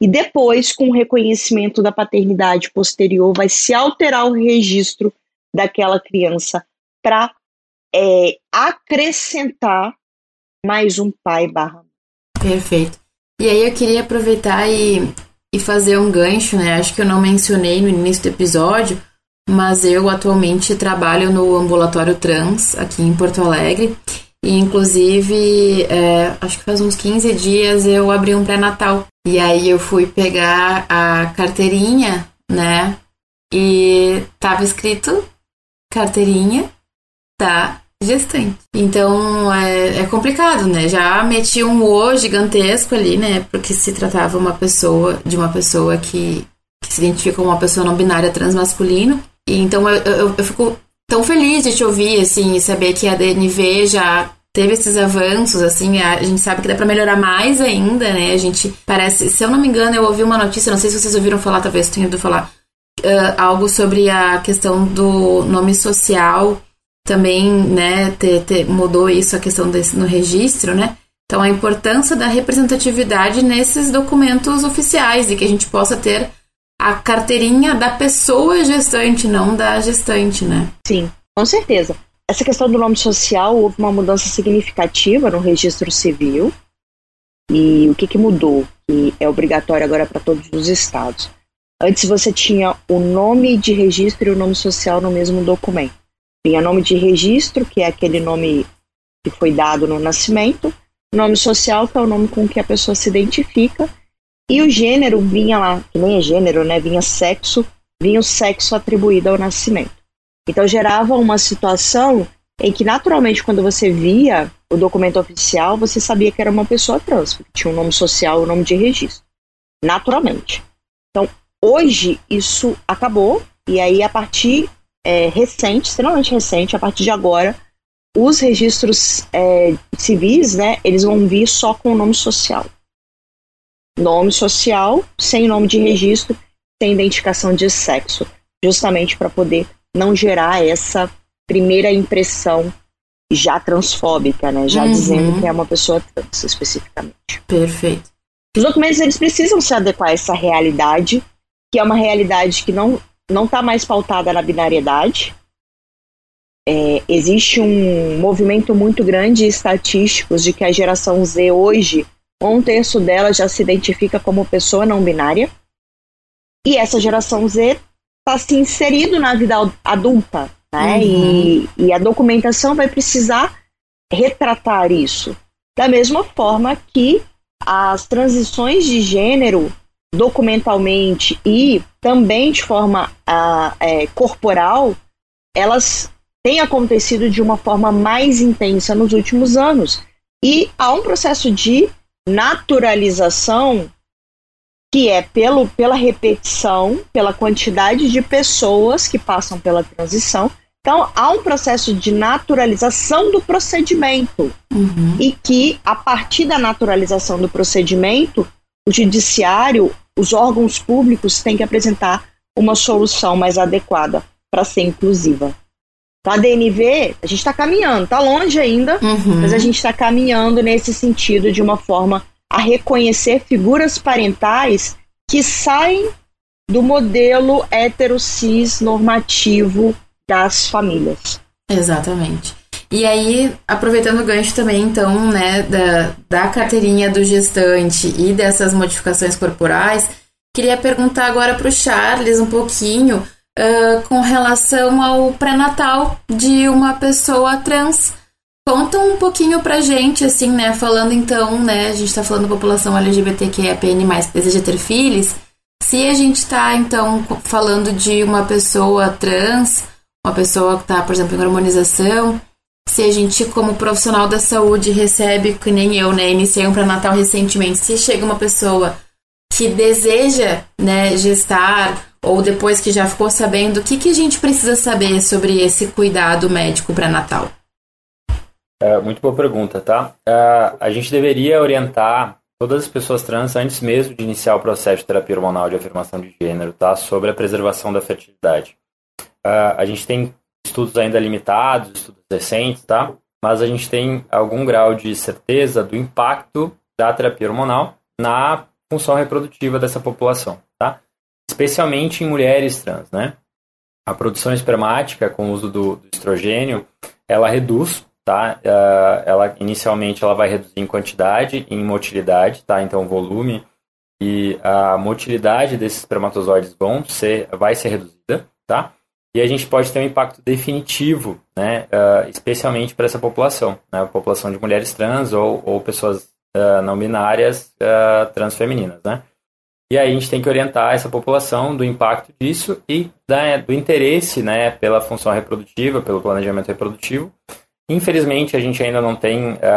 e depois, com o reconhecimento da paternidade posterior, vai se alterar o registro daquela criança para é, acrescentar mais um pai barra. Perfeito. E aí eu queria aproveitar e, e fazer um gancho, né? Acho que eu não mencionei no início do episódio, mas eu atualmente trabalho no ambulatório trans aqui em Porto Alegre. E inclusive, é, acho que faz uns 15 dias eu abri um pré-natal. E aí eu fui pegar a carteirinha, né? E tava escrito carteirinha da gestante. Então é, é complicado, né? Já meti um O gigantesco ali, né? Porque se tratava uma pessoa, de uma pessoa que, que se identifica como uma pessoa não binária transmasculino. E então eu, eu, eu fico tão feliz de te ouvir, assim, e saber que a DNV já teve esses avanços, assim, a gente sabe que dá para melhorar mais ainda, né? A gente parece, se eu não me engano, eu ouvi uma notícia, não sei se vocês ouviram falar, talvez tenha ouvido falar, uh, algo sobre a questão do nome social também, né, ter, ter, mudou isso, a questão desse no registro, né? Então, a importância da representatividade nesses documentos oficiais e que a gente possa ter a carteirinha da pessoa gestante, não da gestante, né? Sim, com certeza. Essa questão do nome social houve uma mudança significativa no registro civil. E o que, que mudou? Que é obrigatório agora para todos os estados. Antes você tinha o nome de registro e o nome social no mesmo documento. Tinha nome de registro, que é aquele nome que foi dado no nascimento, nome social, que é o nome com que a pessoa se identifica, e o gênero vinha lá, que nem é gênero, né? Vinha sexo, vinha o sexo atribuído ao nascimento. Então gerava uma situação em que naturalmente quando você via o documento oficial, você sabia que era uma pessoa trans, porque tinha um nome social um nome de registro. Naturalmente. Então, hoje isso acabou, e aí a partir é, recente, extremamente recente, a partir de agora, os registros é, civis, né, eles vão vir só com o nome social nome social, sem nome de registro, sem identificação de sexo, justamente para poder não gerar essa primeira impressão já transfóbica, né? Já uhum. dizendo que é uma pessoa trans, especificamente. Perfeito. Os documentos eles precisam se adequar a essa realidade, que é uma realidade que não não está mais pautada na binariedade. É, existe um movimento muito grande estatísticos de que a geração Z hoje um terço dela já se identifica como pessoa não binária. E essa geração Z está se inserindo na vida adulta, né? Uhum. E, e a documentação vai precisar retratar isso. Da mesma forma que as transições de gênero documentalmente e também de forma uh, é, corporal, elas têm acontecido de uma forma mais intensa nos últimos anos. E há um processo de naturalização, que é pelo, pela repetição, pela quantidade de pessoas que passam pela transição. Então, há um processo de naturalização do procedimento. Uhum. E que, a partir da naturalização do procedimento, o judiciário, os órgãos públicos têm que apresentar uma solução mais adequada para ser inclusiva. Então, a DNV, a gente está caminhando, está longe ainda, uhum. mas a gente está caminhando nesse sentido de uma forma a reconhecer figuras parentais que saem do modelo hetero-cis normativo das famílias. Exatamente. E aí, aproveitando o gancho também, então, né, da, da carteirinha do gestante e dessas modificações corporais, queria perguntar agora para o Charles um pouquinho uh, com relação ao pré-natal de uma pessoa trans. Conta um pouquinho pra gente, assim, né? Falando então, né? A gente tá falando da população LGBTQIAPN+, que deseja ter filhos. Se a gente tá, então, falando de uma pessoa trans, uma pessoa que tá, por exemplo, em harmonização, se a gente, como profissional da saúde, recebe, que nem eu, né? Iniciei um pré-natal recentemente. Se chega uma pessoa que deseja, né, gestar ou depois que já ficou sabendo, o que, que a gente precisa saber sobre esse cuidado médico pré-natal? É, muito boa pergunta, tá? É, a gente deveria orientar todas as pessoas trans antes mesmo de iniciar o processo de terapia hormonal de afirmação de gênero, tá? Sobre a preservação da fertilidade. É, a gente tem estudos ainda limitados, estudos recentes, tá? Mas a gente tem algum grau de certeza do impacto da terapia hormonal na função reprodutiva dessa população? Especialmente em mulheres trans, né? A produção espermática com o uso do, do estrogênio, ela reduz, tá? Ela inicialmente ela vai reduzir em quantidade e em motilidade, tá? Então volume e a motilidade desses espermatozoides vão ser, vai ser reduzida, tá? E a gente pode ter um impacto definitivo, né? Uh, especialmente para essa população, né? A população de mulheres trans ou, ou pessoas uh, não binárias transfemininas, né? E aí a gente tem que orientar essa população do impacto disso e da, do interesse né, pela função reprodutiva, pelo planejamento reprodutivo. Infelizmente, a gente ainda não tem a,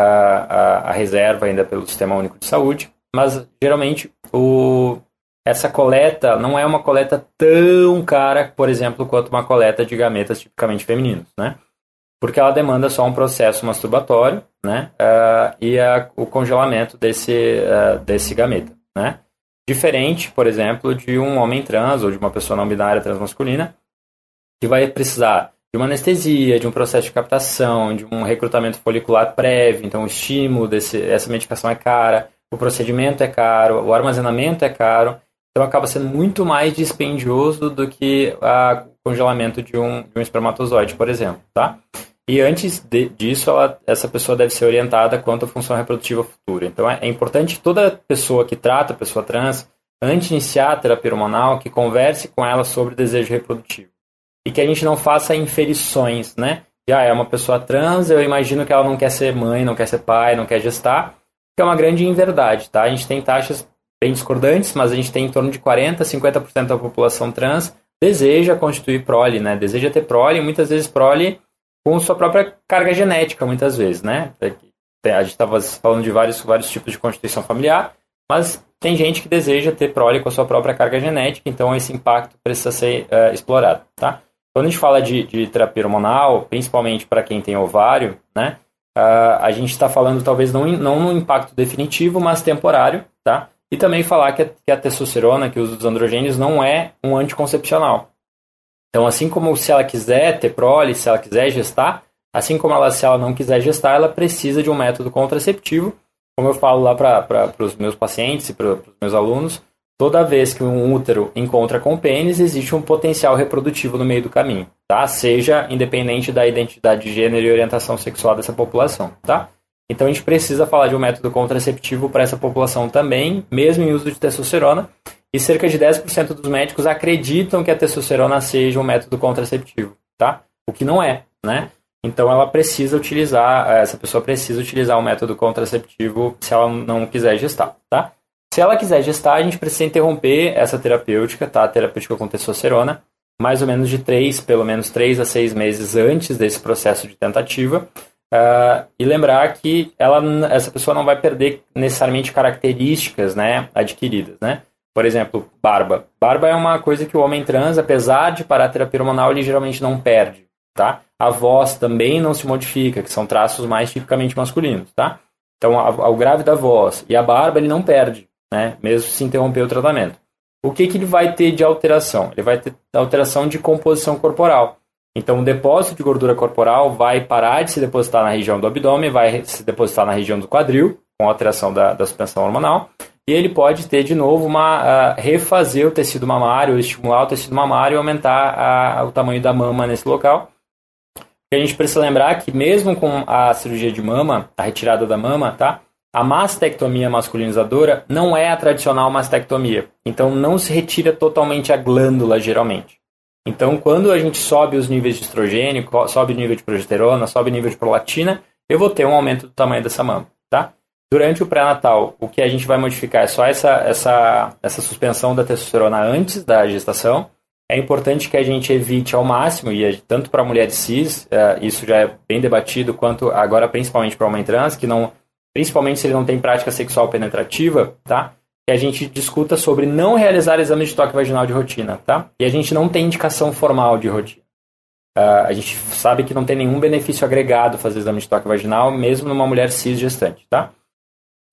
a, a reserva ainda pelo Sistema Único de Saúde, mas geralmente o, essa coleta não é uma coleta tão cara, por exemplo, quanto uma coleta de gametas tipicamente femininos, né? Porque ela demanda só um processo masturbatório, né? Uh, e a, o congelamento desse, uh, desse gameta, né? Diferente, por exemplo, de um homem trans ou de uma pessoa não binária transmasculina, que vai precisar de uma anestesia, de um processo de captação, de um recrutamento folicular prévio, então o estímulo desse, essa medicação é cara, o procedimento é caro, o armazenamento é caro. Então acaba sendo muito mais dispendioso do que o congelamento de um, de um espermatozoide, por exemplo, tá? E antes de, disso, ela, essa pessoa deve ser orientada quanto à função reprodutiva futura. Então é, é importante toda pessoa que trata, pessoa trans, antes de iniciar a terapia hormonal, que converse com ela sobre desejo reprodutivo. E que a gente não faça inferições, né? Já ah, é uma pessoa trans, eu imagino que ela não quer ser mãe, não quer ser pai, não quer gestar, que é uma grande inverdade, tá? A gente tem taxas bem discordantes, mas a gente tem em torno de 40, 50% da população trans deseja constituir prole, né? Deseja ter prole, muitas vezes prole com sua própria carga genética, muitas vezes, né? A gente estava falando de vários, vários tipos de constituição familiar, mas tem gente que deseja ter prole com a sua própria carga genética, então esse impacto precisa ser uh, explorado, tá? Quando a gente fala de, de terapia hormonal, principalmente para quem tem ovário, né? Uh, a gente está falando talvez não, não no impacto definitivo, mas temporário, tá? E também falar que a, que a testosterona, que os androgênios, não é um anticoncepcional. Então, assim como se ela quiser ter prole, se ela quiser gestar, assim como ela, se ela não quiser gestar, ela precisa de um método contraceptivo como eu falo lá para os meus pacientes e para os meus alunos, toda vez que um útero encontra com o pênis, existe um potencial reprodutivo no meio do caminho, tá? Seja independente da identidade de gênero e orientação sexual dessa população, tá? Então a gente precisa falar de um método contraceptivo para essa população também, mesmo em uso de testosterona, e cerca de 10% dos médicos acreditam que a testosterona seja um método contraceptivo, tá? O que não é, né? Então ela precisa utilizar, essa pessoa precisa utilizar o método contraceptivo se ela não quiser gestar, tá? Se ela quiser gestar, a gente precisa interromper essa terapêutica, tá? A terapêutica com testosterona, mais ou menos de três, pelo menos três a seis meses antes desse processo de tentativa. Uh, e lembrar que ela, essa pessoa não vai perder necessariamente características né, adquiridas, né? Por exemplo, barba. Barba é uma coisa que o homem trans, apesar de parar hormonal, ele geralmente não perde tá? A voz também não se modifica, que são traços mais tipicamente masculinos, tá? Então, a, a, o grave da voz e a barba ele não perde, né? Mesmo se interromper o tratamento. O que, que ele vai ter de alteração? Ele vai ter alteração de composição corporal. Então, o depósito de gordura corporal vai parar de se depositar na região do abdômen, vai se depositar na região do quadril, com alteração da, da suspensão hormonal, e ele pode ter de novo uma uh, refazer o tecido mamário, estimular o tecido mamário e aumentar o tamanho da mama nesse local a gente precisa lembrar que mesmo com a cirurgia de mama, a retirada da mama, tá? A mastectomia masculinizadora não é a tradicional mastectomia. Então não se retira totalmente a glândula geralmente. Então quando a gente sobe os níveis de estrogênio, sobe o nível de progesterona, sobe o nível de prolactina, eu vou ter um aumento do tamanho dessa mama, tá? Durante o pré-natal, o que a gente vai modificar é só essa, essa, essa suspensão da testosterona antes da gestação é importante que a gente evite ao máximo, e tanto para mulheres cis, é, isso já é bem debatido, quanto agora principalmente para homem trans, que não, principalmente se ele não tem prática sexual penetrativa, tá? Que a gente discuta sobre não realizar exames de toque vaginal de rotina, tá? E a gente não tem indicação formal de rotina. Uh, a gente sabe que não tem nenhum benefício agregado fazer exame de toque vaginal, mesmo numa mulher cis gestante, tá?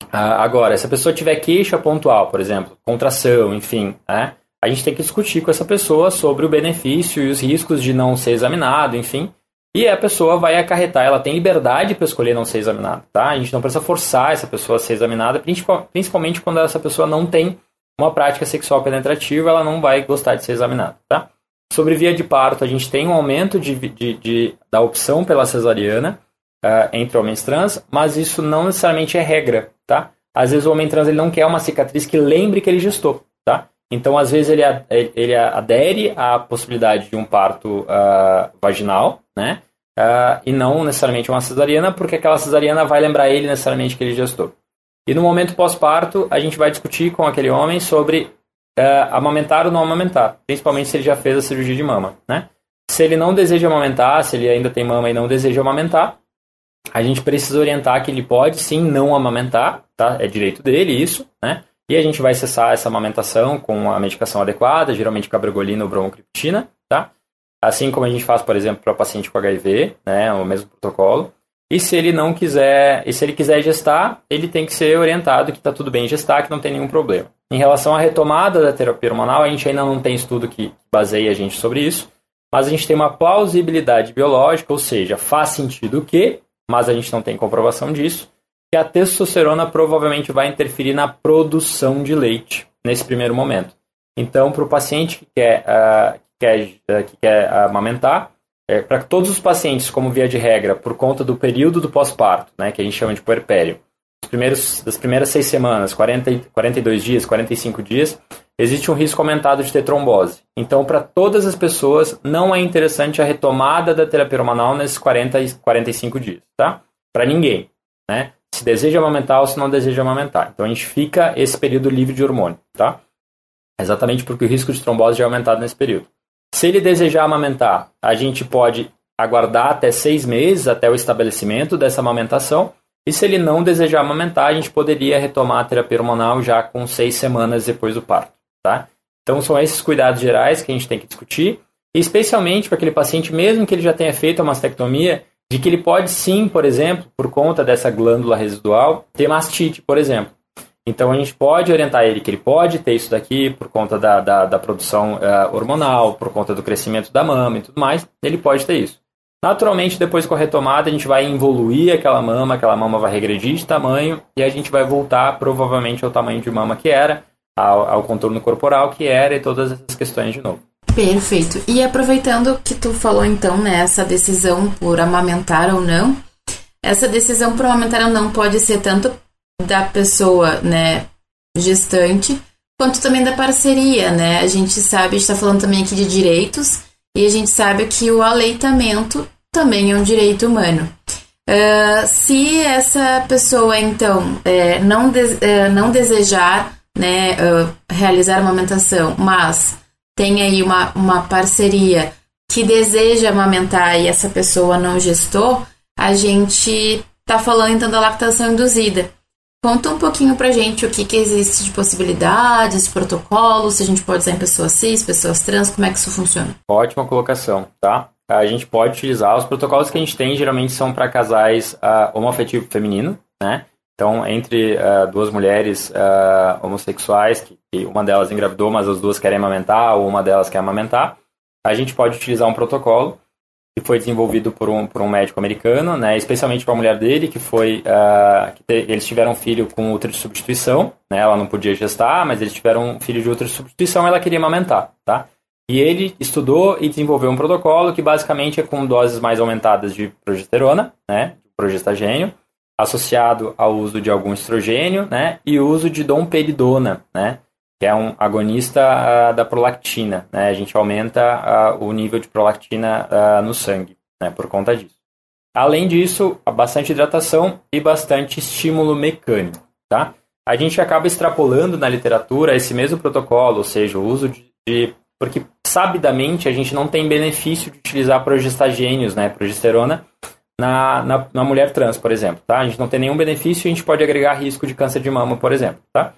Uh, agora, se a pessoa tiver queixa pontual, por exemplo, contração, enfim, né? a gente tem que discutir com essa pessoa sobre o benefício e os riscos de não ser examinado, enfim. E a pessoa vai acarretar, ela tem liberdade para escolher não ser examinada, tá? A gente não precisa forçar essa pessoa a ser examinada, principalmente quando essa pessoa não tem uma prática sexual penetrativa, ela não vai gostar de ser examinada, tá? Sobre via de parto, a gente tem um aumento de, de, de da opção pela cesariana uh, entre homens trans, mas isso não necessariamente é regra, tá? Às vezes o homem trans ele não quer uma cicatriz que lembre que ele gestou, tá? Então, às vezes, ele, ele adere à possibilidade de um parto uh, vaginal, né? Uh, e não necessariamente uma cesariana, porque aquela cesariana vai lembrar ele necessariamente que ele gestou. E no momento pós-parto, a gente vai discutir com aquele homem sobre uh, amamentar ou não amamentar, principalmente se ele já fez a cirurgia de mama, né? Se ele não deseja amamentar, se ele ainda tem mama e não deseja amamentar, a gente precisa orientar que ele pode sim não amamentar, tá? É direito dele isso, né? E a gente vai cessar essa amamentação com a medicação adequada, geralmente cabergolina ou bromocriptina, tá? Assim como a gente faz, por exemplo, para paciente com HIV, né, o mesmo protocolo. E se ele não quiser, e se ele quiser gestar, ele tem que ser orientado que está tudo bem gestar, que não tem nenhum problema. Em relação à retomada da terapia hormonal, a gente ainda não tem estudo que baseie a gente sobre isso, mas a gente tem uma plausibilidade biológica, ou seja, faz sentido que, mas a gente não tem comprovação disso, que a testosterona provavelmente vai interferir na produção de leite nesse primeiro momento. Então, para o paciente que quer, uh, que quer, uh, que quer amamentar, é, para todos os pacientes, como via de regra, por conta do período do pós-parto, né, que a gente chama de puerpério, os primeiros, das primeiras seis semanas, 40, 42 dias, 45 dias, existe um risco aumentado de ter trombose. Então, para todas as pessoas, não é interessante a retomada da terapia hormonal nesses 40 e 45 dias, tá? Para ninguém, né? Se deseja amamentar ou se não deseja amamentar. Então, a gente fica esse período livre de hormônio, tá? Exatamente porque o risco de trombose já é aumentado nesse período. Se ele desejar amamentar, a gente pode aguardar até seis meses até o estabelecimento dessa amamentação. E se ele não desejar amamentar, a gente poderia retomar a terapia hormonal já com seis semanas depois do parto. Tá? Então são esses cuidados gerais que a gente tem que discutir, especialmente para aquele paciente, mesmo que ele já tenha feito a mastectomia, de que ele pode sim, por exemplo, por conta dessa glândula residual, ter mastite, por exemplo. Então a gente pode orientar ele que ele pode ter isso daqui por conta da, da, da produção uh, hormonal, por conta do crescimento da mama e tudo mais, ele pode ter isso. Naturalmente, depois com a retomada, a gente vai evoluir aquela mama, aquela mama vai regredir de tamanho e a gente vai voltar provavelmente ao tamanho de mama que era, ao, ao contorno corporal que era e todas essas questões de novo. Perfeito. E aproveitando que tu falou então, né, decisão por amamentar ou não, essa decisão por amamentar ou não pode ser tanto da pessoa, né, gestante, quanto também da parceria, né? A gente sabe, está falando também aqui de direitos, e a gente sabe que o aleitamento também é um direito humano. Uh, se essa pessoa, então, é, não, de, é, não desejar né, uh, realizar a amamentação, mas tem aí uma, uma parceria que deseja amamentar e essa pessoa não gestou, a gente está falando então da lactação induzida. Conta um pouquinho pra gente o que, que existe de possibilidades, de protocolos, se a gente pode usar em pessoas cis, pessoas trans, como é que isso funciona? Ótima colocação, tá? A gente pode utilizar, os protocolos que a gente tem geralmente são para casais uh, homoafetivo feminino, né? Então, entre uh, duas mulheres uh, homossexuais, que, que, uma delas engravidou, mas as duas querem amamentar, ou uma delas quer amamentar, a gente pode utilizar um protocolo que foi desenvolvido por um, por um médico americano, né, especialmente para a mulher dele, que foi uh, que te, eles tiveram um filho com útero de substituição, né, ela não podia gestar, mas eles tiveram um filho de útero de substituição, ela queria amamentar, tá? E ele estudou e desenvolveu um protocolo que basicamente é com doses mais aumentadas de progesterona, né, progestagênio, associado ao uso de algum estrogênio, né, e uso de domperidona, né, que é um agonista uh, da prolactina. Né? A gente aumenta uh, o nível de prolactina uh, no sangue né, por conta disso. Além disso, bastante hidratação e bastante estímulo mecânico. Tá? A gente acaba extrapolando na literatura esse mesmo protocolo, ou seja, o uso de. de porque sabidamente a gente não tem benefício de utilizar progestagênios, né, progesterona, na, na, na mulher trans, por exemplo. Tá? A gente não tem nenhum benefício e a gente pode agregar risco de câncer de mama, por exemplo. Tá?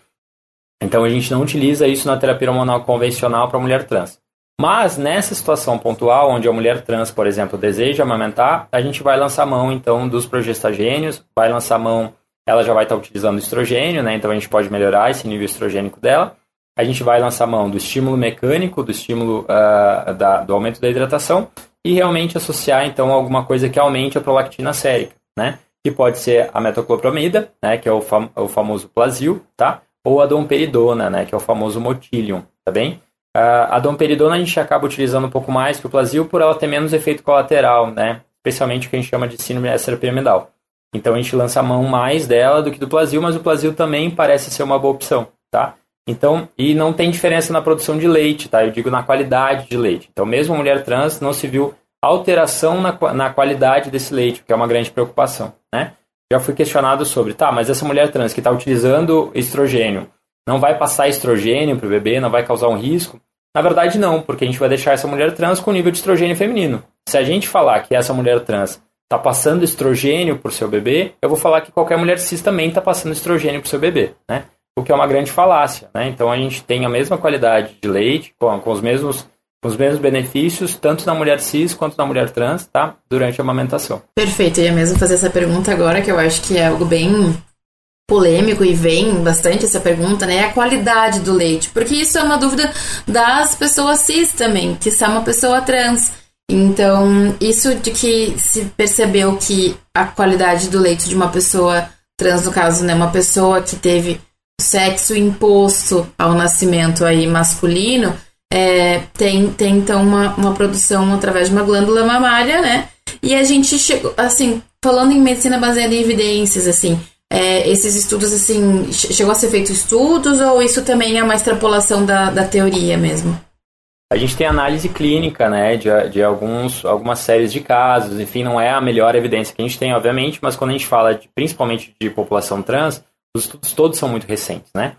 Então a gente não utiliza isso na terapia hormonal convencional para mulher trans. Mas nessa situação pontual, onde a mulher trans, por exemplo, deseja amamentar, a gente vai lançar mão então dos progestagênios, vai lançar mão, ela já vai estar utilizando estrogênio, né? Então a gente pode melhorar esse nível estrogênico dela. A gente vai lançar mão do estímulo mecânico, do estímulo uh, da, do aumento da hidratação e realmente associar então alguma coisa que aumente a prolactina sérica, né? Que pode ser a metoclopramida, né? Que é o, fam o famoso Plasil, tá? ou a domperidona, né, que é o famoso motilium, tá bem? Uh, a domperidona a gente acaba utilizando um pouco mais que o plasio por ela ter menos efeito colateral, né, especialmente o que a gente chama de síndrome extrapiramidal. Então a gente lança a mão mais dela do que do plasio, mas o plasio também parece ser uma boa opção, tá? Então, e não tem diferença na produção de leite, tá? Eu digo na qualidade de leite. Então, mesmo a mulher trans não se viu alteração na, na qualidade desse leite, que é uma grande preocupação, né? já fui questionado sobre, tá, mas essa mulher trans que está utilizando estrogênio, não vai passar estrogênio para o bebê, não vai causar um risco? Na verdade, não, porque a gente vai deixar essa mulher trans com nível de estrogênio feminino. Se a gente falar que essa mulher trans está passando estrogênio para o seu bebê, eu vou falar que qualquer mulher cis também está passando estrogênio para o seu bebê, né? O que é uma grande falácia, né? Então a gente tem a mesma qualidade de leite, com, com os mesmos os mesmos benefícios, tanto na mulher cis quanto na mulher trans, tá? Durante a amamentação. Perfeito, eu ia mesmo fazer essa pergunta agora, que eu acho que é algo bem polêmico e vem bastante essa pergunta, né? É a qualidade do leite, porque isso é uma dúvida das pessoas cis também, que são uma pessoa trans. Então, isso de que se percebeu que a qualidade do leite de uma pessoa trans, no caso, né, uma pessoa que teve sexo imposto ao nascimento aí masculino, é, tem, tem então uma, uma produção através de uma glândula mamária, né? E a gente chegou, assim, falando em medicina baseada em evidências, assim, é, esses estudos, assim, chegou a ser feito estudos ou isso também é uma extrapolação da, da teoria mesmo? A gente tem análise clínica, né, de, de alguns, algumas séries de casos, enfim, não é a melhor evidência que a gente tem, obviamente, mas quando a gente fala de, principalmente de população trans, os estudos todos são muito recentes, né?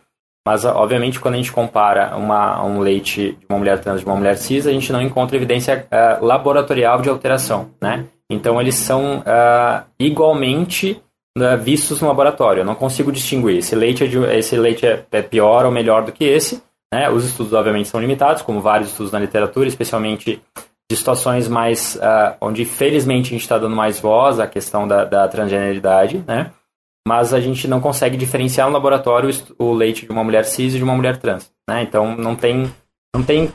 Mas, obviamente, quando a gente compara uma, um leite de uma mulher trans de uma mulher cis, a gente não encontra evidência uh, laboratorial de alteração, né? Então, eles são uh, igualmente uh, vistos no laboratório. Eu não consigo distinguir. Esse leite, é, de, esse leite é, é pior ou melhor do que esse. Né? Os estudos, obviamente, são limitados, como vários estudos na literatura, especialmente de situações mais... onde, felizmente, a gente está dando mais voz à questão da, da transgeneridade, né? Mas a gente não consegue diferenciar no laboratório o leite de uma mulher cis e de uma mulher trans. Né? Então não tem, não tem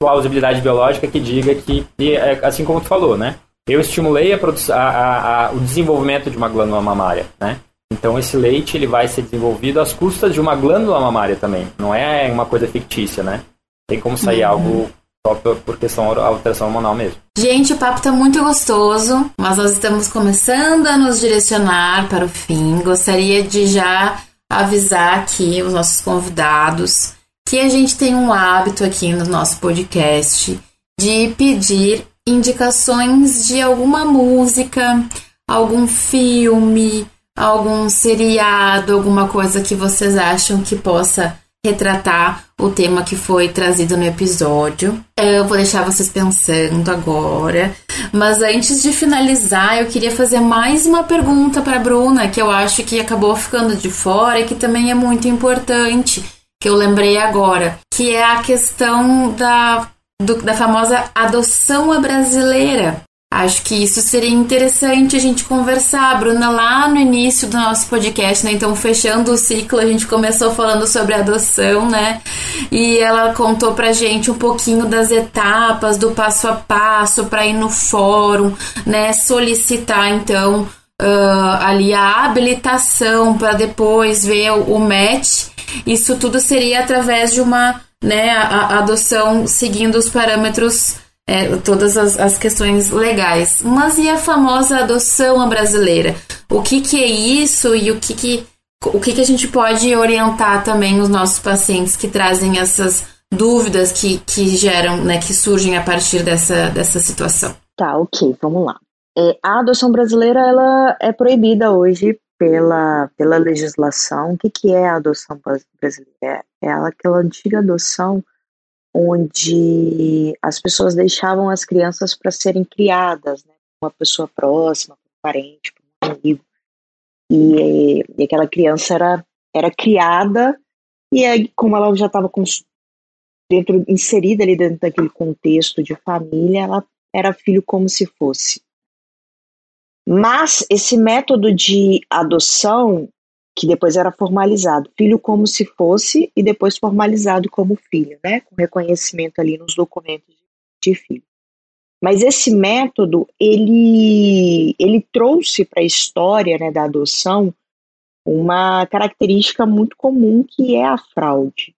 plausibilidade biológica que diga que, é assim como tu falou, né? Eu estimulei a a, a, o desenvolvimento de uma glândula mamária, né? Então esse leite ele vai ser desenvolvido às custas de uma glândula mamária também. Não é uma coisa fictícia, né? Tem como sair uhum. algo só por questão alteração hormonal mesmo. Gente, o papo tá muito gostoso, mas nós estamos começando a nos direcionar para o fim. Gostaria de já avisar aqui os nossos convidados que a gente tem um hábito aqui no nosso podcast de pedir indicações de alguma música, algum filme, algum seriado, alguma coisa que vocês acham que possa retratar o tema que foi trazido no episódio. Eu vou deixar vocês pensando agora. Mas antes de finalizar, eu queria fazer mais uma pergunta para Bruna, que eu acho que acabou ficando de fora e que também é muito importante, que eu lembrei agora, que é a questão da, do, da famosa adoção à brasileira. Acho que isso seria interessante a gente conversar, Bruna, lá no início do nosso podcast, né? Então, fechando o ciclo, a gente começou falando sobre adoção, né? E ela contou pra gente um pouquinho das etapas, do passo a passo para ir no fórum, né? Solicitar, então, uh, ali a habilitação para depois ver o, match. Isso tudo seria através de uma, né, a, a adoção seguindo os parâmetros é, todas as, as, questões legais. Mas e a famosa adoção brasileira? O que, que é isso e o que, que, o que, que a gente pode orientar também os nossos pacientes que trazem essas dúvidas que, que geram, né, que surgem a partir dessa, dessa situação? Tá, ok, vamos lá. É, a adoção brasileira ela é proibida hoje pela, pela legislação. O que, que é a adoção brasileira? É aquela antiga adoção onde as pessoas deixavam as crianças para serem criadas, né, uma pessoa próxima, um parente, um amigo, e, e, aquela criança era, era criada e aí, como ela já estava dentro inserida ali dentro daquele contexto de família, ela era filho como se fosse. Mas esse método de adoção que depois era formalizado, filho como se fosse e depois formalizado como filho, né, com reconhecimento ali nos documentos de filho. Mas esse método ele ele trouxe para a história né, da adoção uma característica muito comum que é a fraude,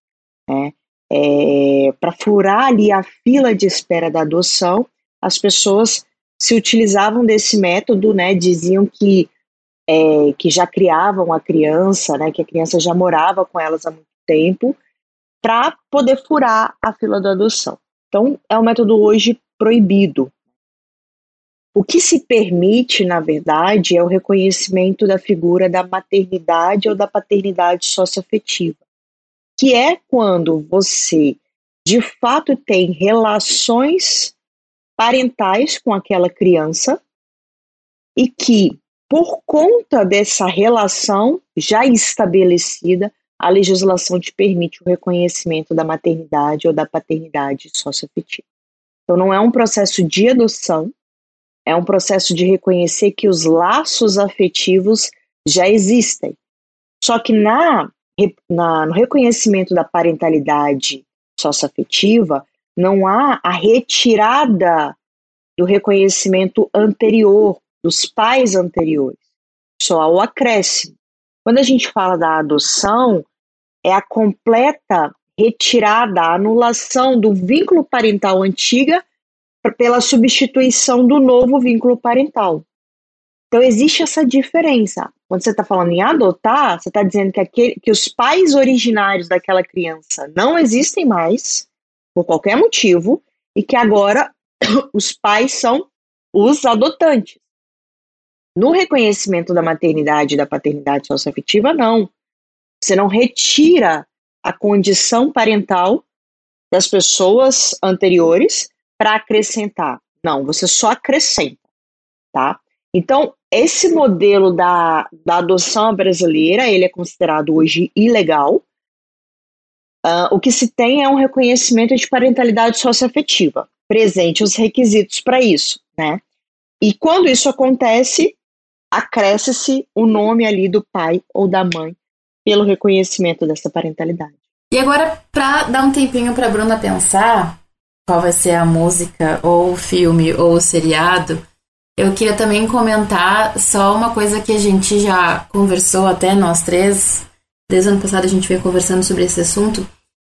né? É, para furar ali a fila de espera da adoção, as pessoas se utilizavam desse método, né? Diziam que é, que já criavam a criança, né, que a criança já morava com elas há muito tempo, para poder furar a fila da adoção. Então, é um método hoje proibido. O que se permite, na verdade, é o reconhecimento da figura da maternidade ou da paternidade socioafetiva, que é quando você, de fato, tem relações parentais com aquela criança e que por conta dessa relação já estabelecida, a legislação te permite o reconhecimento da maternidade ou da paternidade socioafetiva. Então, não é um processo de adoção, é um processo de reconhecer que os laços afetivos já existem. Só que na, na, no reconhecimento da parentalidade socioafetiva, não há a retirada do reconhecimento anterior dos pais anteriores, só o acréscimo. Quando a gente fala da adoção, é a completa retirada, a anulação do vínculo parental antiga pela substituição do novo vínculo parental. Então, existe essa diferença. Quando você está falando em adotar, você está dizendo que, aquele, que os pais originários daquela criança não existem mais, por qualquer motivo, e que agora os pais são os adotantes. No reconhecimento da maternidade e da paternidade socioafetiva, não. Você não retira a condição parental das pessoas anteriores para acrescentar. Não, você só acrescenta, tá? Então, esse modelo da, da adoção brasileira, ele é considerado hoje ilegal. Uh, o que se tem é um reconhecimento de parentalidade socioafetiva, presente os requisitos para isso, né? E quando isso acontece, acresce-se o nome ali do pai ou da mãe pelo reconhecimento dessa parentalidade. E agora, para dar um tempinho para Bruna pensar qual vai ser a música, ou o filme, ou o seriado, eu queria também comentar só uma coisa que a gente já conversou até nós três, desde o ano passado a gente veio conversando sobre esse assunto,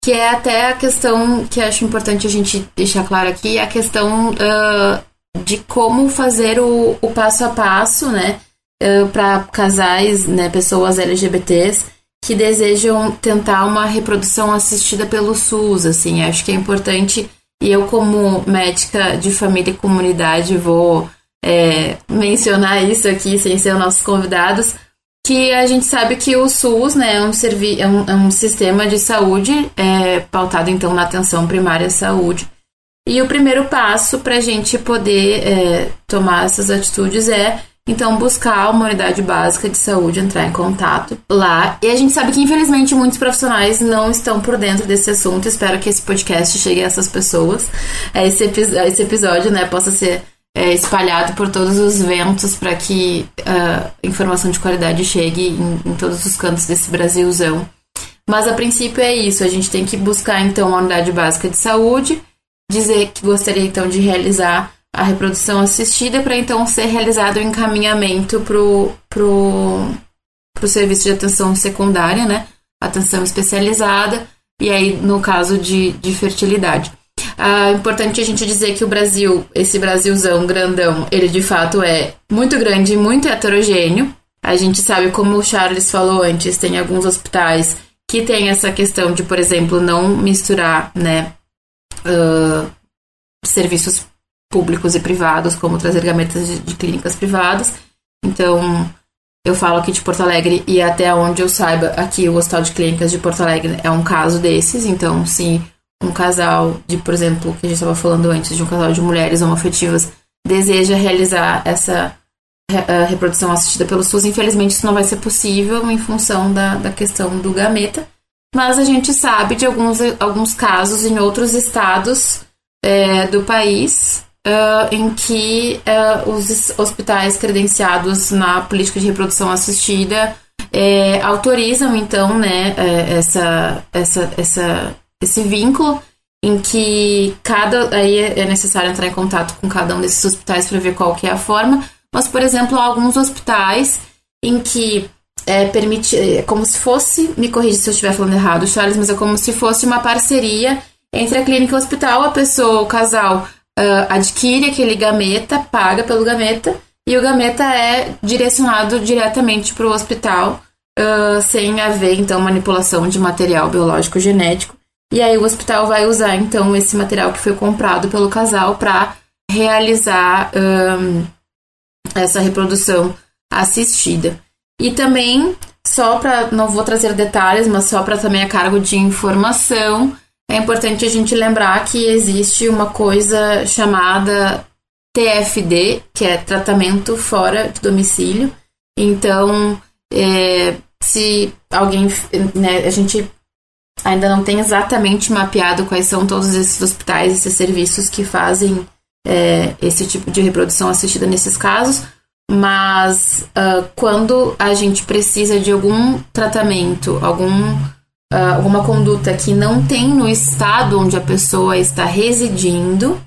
que é até a questão que acho importante a gente deixar claro aqui, a questão uh, de como fazer o, o, passo a passo, né, uh, para casais, né, pessoas LGBTs que desejam tentar uma reprodução assistida pelo SUS, assim, acho que é importante e eu como médica de família e comunidade vou é, mencionar isso aqui sem ser nossos convidados, que a gente sabe que o SUS né, é, um servi é, um, é um sistema de saúde é, pautado então na atenção primária à saúde. E o primeiro passo para a gente poder tomar essas atitudes é então buscar uma unidade básica de saúde, entrar em contato lá. E a gente sabe que infelizmente muitos profissionais não estão por dentro desse assunto. Espero que esse podcast chegue a essas pessoas. É, esse, esse episódio né, possa ser é, espalhado por todos os ventos para que a uh, informação de qualidade chegue em, em, todos os cantos desse Brasilzão. Mas a princípio é isso, a gente tem que buscar então a unidade básica de saúde, dizer que gostaria então de realizar a reprodução assistida para então ser realizado o encaminhamento pro, pro, pro serviço de atenção secundária, né? Atenção especializada, e aí no caso de, de fertilidade. Ah, importante a gente dizer que o Brasil, esse Brasilzão grandão, ele de fato é muito grande e muito heterogêneo. A gente sabe, como o Charles falou antes, tem alguns hospitais que tem essa questão de, por exemplo, não misturar, né, uh, serviços públicos e privados, como trazer gametas de, de clínicas privadas. Então, eu falo aqui de Porto Alegre e até onde eu saiba, aqui o Hospital de Clínicas de Porto Alegre é um caso desses. Então, se um casal de, por exemplo, que a gente estava falando antes, de um casal de mulheres homoafetivas, deseja realizar essa reprodução assistida pelo SUS, infelizmente isso não vai ser possível em função da, da questão do gameta. Mas a gente sabe de alguns, alguns casos em outros estados é, do país uh, em que uh, os hospitais credenciados na política de reprodução assistida é, autorizam então né, é, essa, essa, essa esse vínculo em que cada aí é necessário entrar em contato com cada um desses hospitais para ver qual que é a forma, mas por exemplo, há alguns hospitais em que é, permite, é como se fosse, me corrija se eu estiver falando errado, Charles, mas é como se fosse uma parceria entre a clínica e o hospital, a pessoa, o casal uh, adquire aquele gameta, paga pelo gameta, e o gameta é direcionado diretamente para o hospital, uh, sem haver então manipulação de material biológico genético. E aí o hospital vai usar então esse material que foi comprado pelo casal para realizar um, essa reprodução assistida. E também, só para, não vou trazer detalhes, mas só para também a cargo de informação, é importante a gente lembrar que existe uma coisa chamada TFD, que é tratamento fora de domicílio. Então, é, se alguém, né, a gente ainda não tem exatamente mapeado quais são todos esses hospitais, esses serviços que fazem é, esse tipo de reprodução assistida nesses casos, mas uh, quando a gente precisa de algum tratamento, algum, alguma conduta que não tem no estado onde a pessoa está residindo,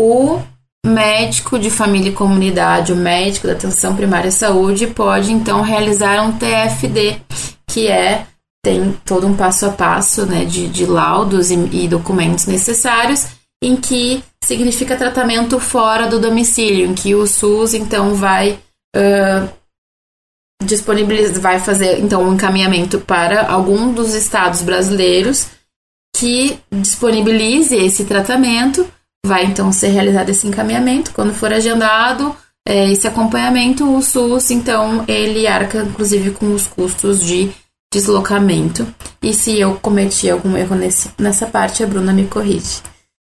o médico de família e comunidade, o médico da atenção primária à saúde, pode então realizar um TFD, que é tem todo um passo a passo né, de, de laudos e, e documentos necessários, em que significa tratamento fora do domicílio, em que o SUS então vai uh, disponibilizar, vai fazer então um encaminhamento para algum dos estados brasileiros que disponibilize esse tratamento. Vai então ser realizado esse encaminhamento. Quando for agendado é, esse acompanhamento, o SUS então ele arca inclusive com os custos de deslocamento. E se eu cometi algum erro nesse, nessa parte, a Bruna me corrige.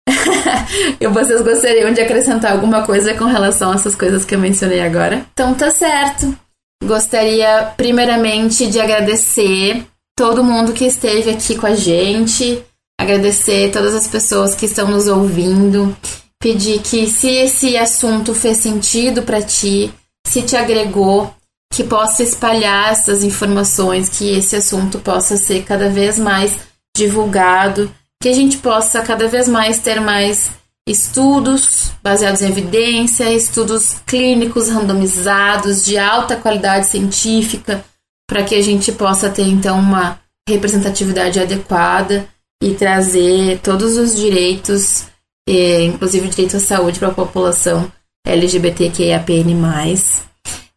e vocês gostariam de acrescentar alguma coisa com relação a essas coisas que eu mencionei agora? Então tá certo. Gostaria primeiramente de agradecer todo mundo que esteve aqui com a gente, agradecer todas as pessoas que estão nos ouvindo, pedir que se esse assunto fez sentido para ti, se te agregou, que possa espalhar essas informações, que esse assunto possa ser cada vez mais divulgado, que a gente possa cada vez mais ter mais estudos baseados em evidência, estudos clínicos randomizados de alta qualidade científica, para que a gente possa ter então uma representatividade adequada e trazer todos os direitos, inclusive o direito à saúde para a população LGBTQIAPN+.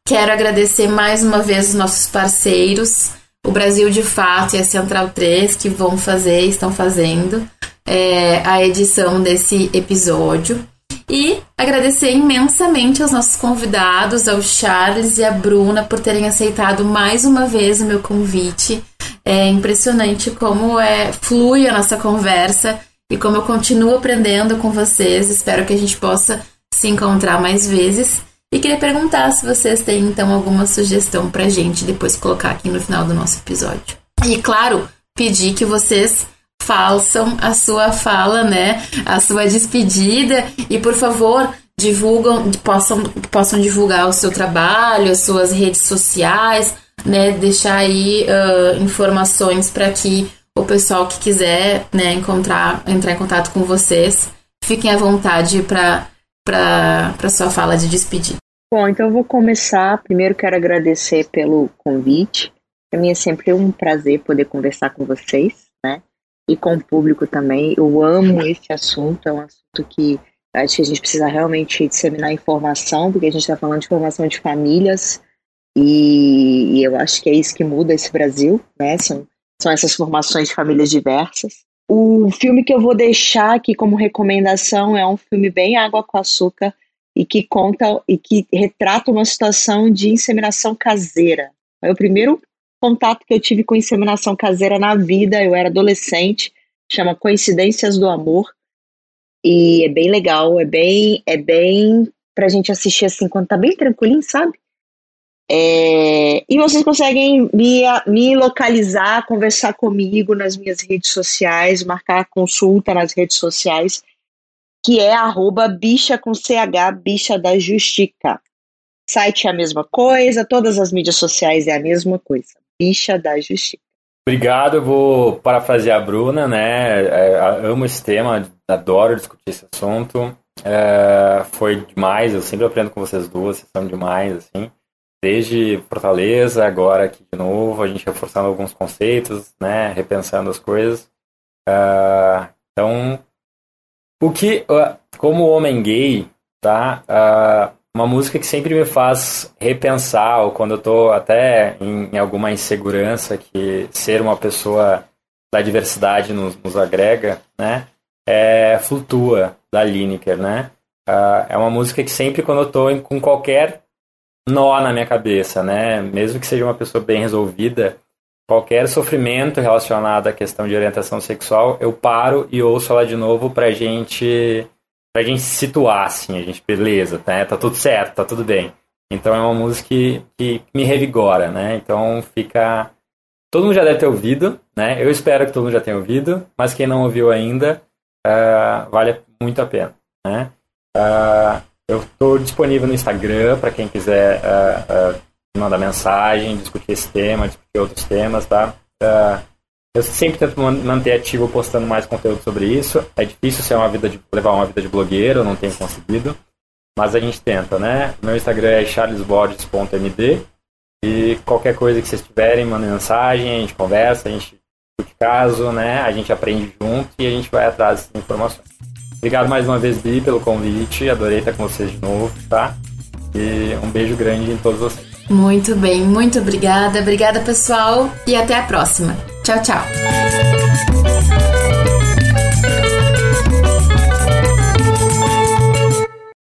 Quero agradecer mais uma vez os nossos parceiros, o Brasil de Fato e a Central 3, que vão fazer, estão fazendo é, a edição desse episódio. E agradecer imensamente aos nossos convidados, ao Charles e à Bruna, por terem aceitado mais uma vez o meu convite. É impressionante como é, flui a nossa conversa e como eu continuo aprendendo com vocês. Espero que a gente possa se encontrar mais vezes. E queria perguntar se vocês têm então alguma sugestão pra gente depois colocar aqui no final do nosso episódio. E claro, pedir que vocês façam a sua fala, né? A sua despedida e por favor, divulgam, possam, possam divulgar o seu trabalho, as suas redes sociais, né? Deixar aí uh, informações para que o pessoal que quiser, né, encontrar, entrar em contato com vocês, fiquem à vontade para para sua fala de despedida. Bom, então eu vou começar. Primeiro quero agradecer pelo convite. Para mim é sempre um prazer poder conversar com vocês, né? E com o público também. Eu amo esse assunto, é um assunto que acho que a gente precisa realmente disseminar informação, porque a gente está falando de formação de famílias, e, e, eu acho que é isso que muda esse Brasil, né? São, são essas formações de famílias diversas. O filme que eu vou deixar aqui como recomendação é um filme bem água com açúcar, e que conta e que retrata uma situação de inseminação caseira. Foi o primeiro contato que eu tive com inseminação caseira na vida, eu era adolescente, chama Coincidências do Amor. E é bem legal, é bem é bem pra gente assistir assim quando tá bem tranquilinho, sabe? É, e vocês conseguem me, me localizar, conversar comigo nas minhas redes sociais, marcar consulta nas redes sociais que é arroba bicha com CH, bicha da Justica. Site é a mesma coisa, todas as mídias sociais é a mesma coisa. Bicha da Justica. Obrigado, eu vou parafrasear a Bruna, né? É, amo esse tema, adoro discutir esse assunto. É, foi demais, eu sempre aprendo com vocês duas, vocês são demais, assim. Desde Fortaleza, agora aqui de novo, a gente reforçando alguns conceitos, né? Repensando as coisas. É, então, o que, como homem gay, tá? Uma música que sempre me faz repensar, ou quando eu tô até em, alguma insegurança, que ser uma pessoa da diversidade nos, nos agrega, né? É Flutua, da Lineker, né? É uma música que sempre quando eu tô com qualquer nó na minha cabeça, né? Mesmo que seja uma pessoa bem resolvida, qualquer sofrimento relacionado à questão de orientação sexual, eu paro e ouço ela de novo pra gente pra gente se situar, assim, a gente, beleza, tá, tá tudo certo, tá tudo bem. Então é uma música que, que me revigora, né? Então fica. Todo mundo já deve ter ouvido, né? Eu espero que todo mundo já tenha ouvido, mas quem não ouviu ainda, uh, vale muito a pena, né? Uh, eu estou disponível no Instagram para quem quiser uh, mandar mensagem, discutir esse tema, discutir outros temas, tá? Uh, eu sempre tento manter ativo postando mais conteúdo sobre isso. É difícil ser uma vida de, levar uma vida de blogueiro, não tenho conseguido. Mas a gente tenta, né? Meu Instagram é charlesbordes.md e qualquer coisa que vocês tiverem, mandem mensagem, a gente conversa, a gente discute caso, né? A gente aprende junto e a gente vai atrás dessas informações. Obrigado mais uma vez, Bi, pelo convite. Adorei estar com vocês de novo, tá? E um beijo grande em todos vocês. Muito bem, muito obrigada. Obrigada, pessoal, e até a próxima. Tchau, tchau.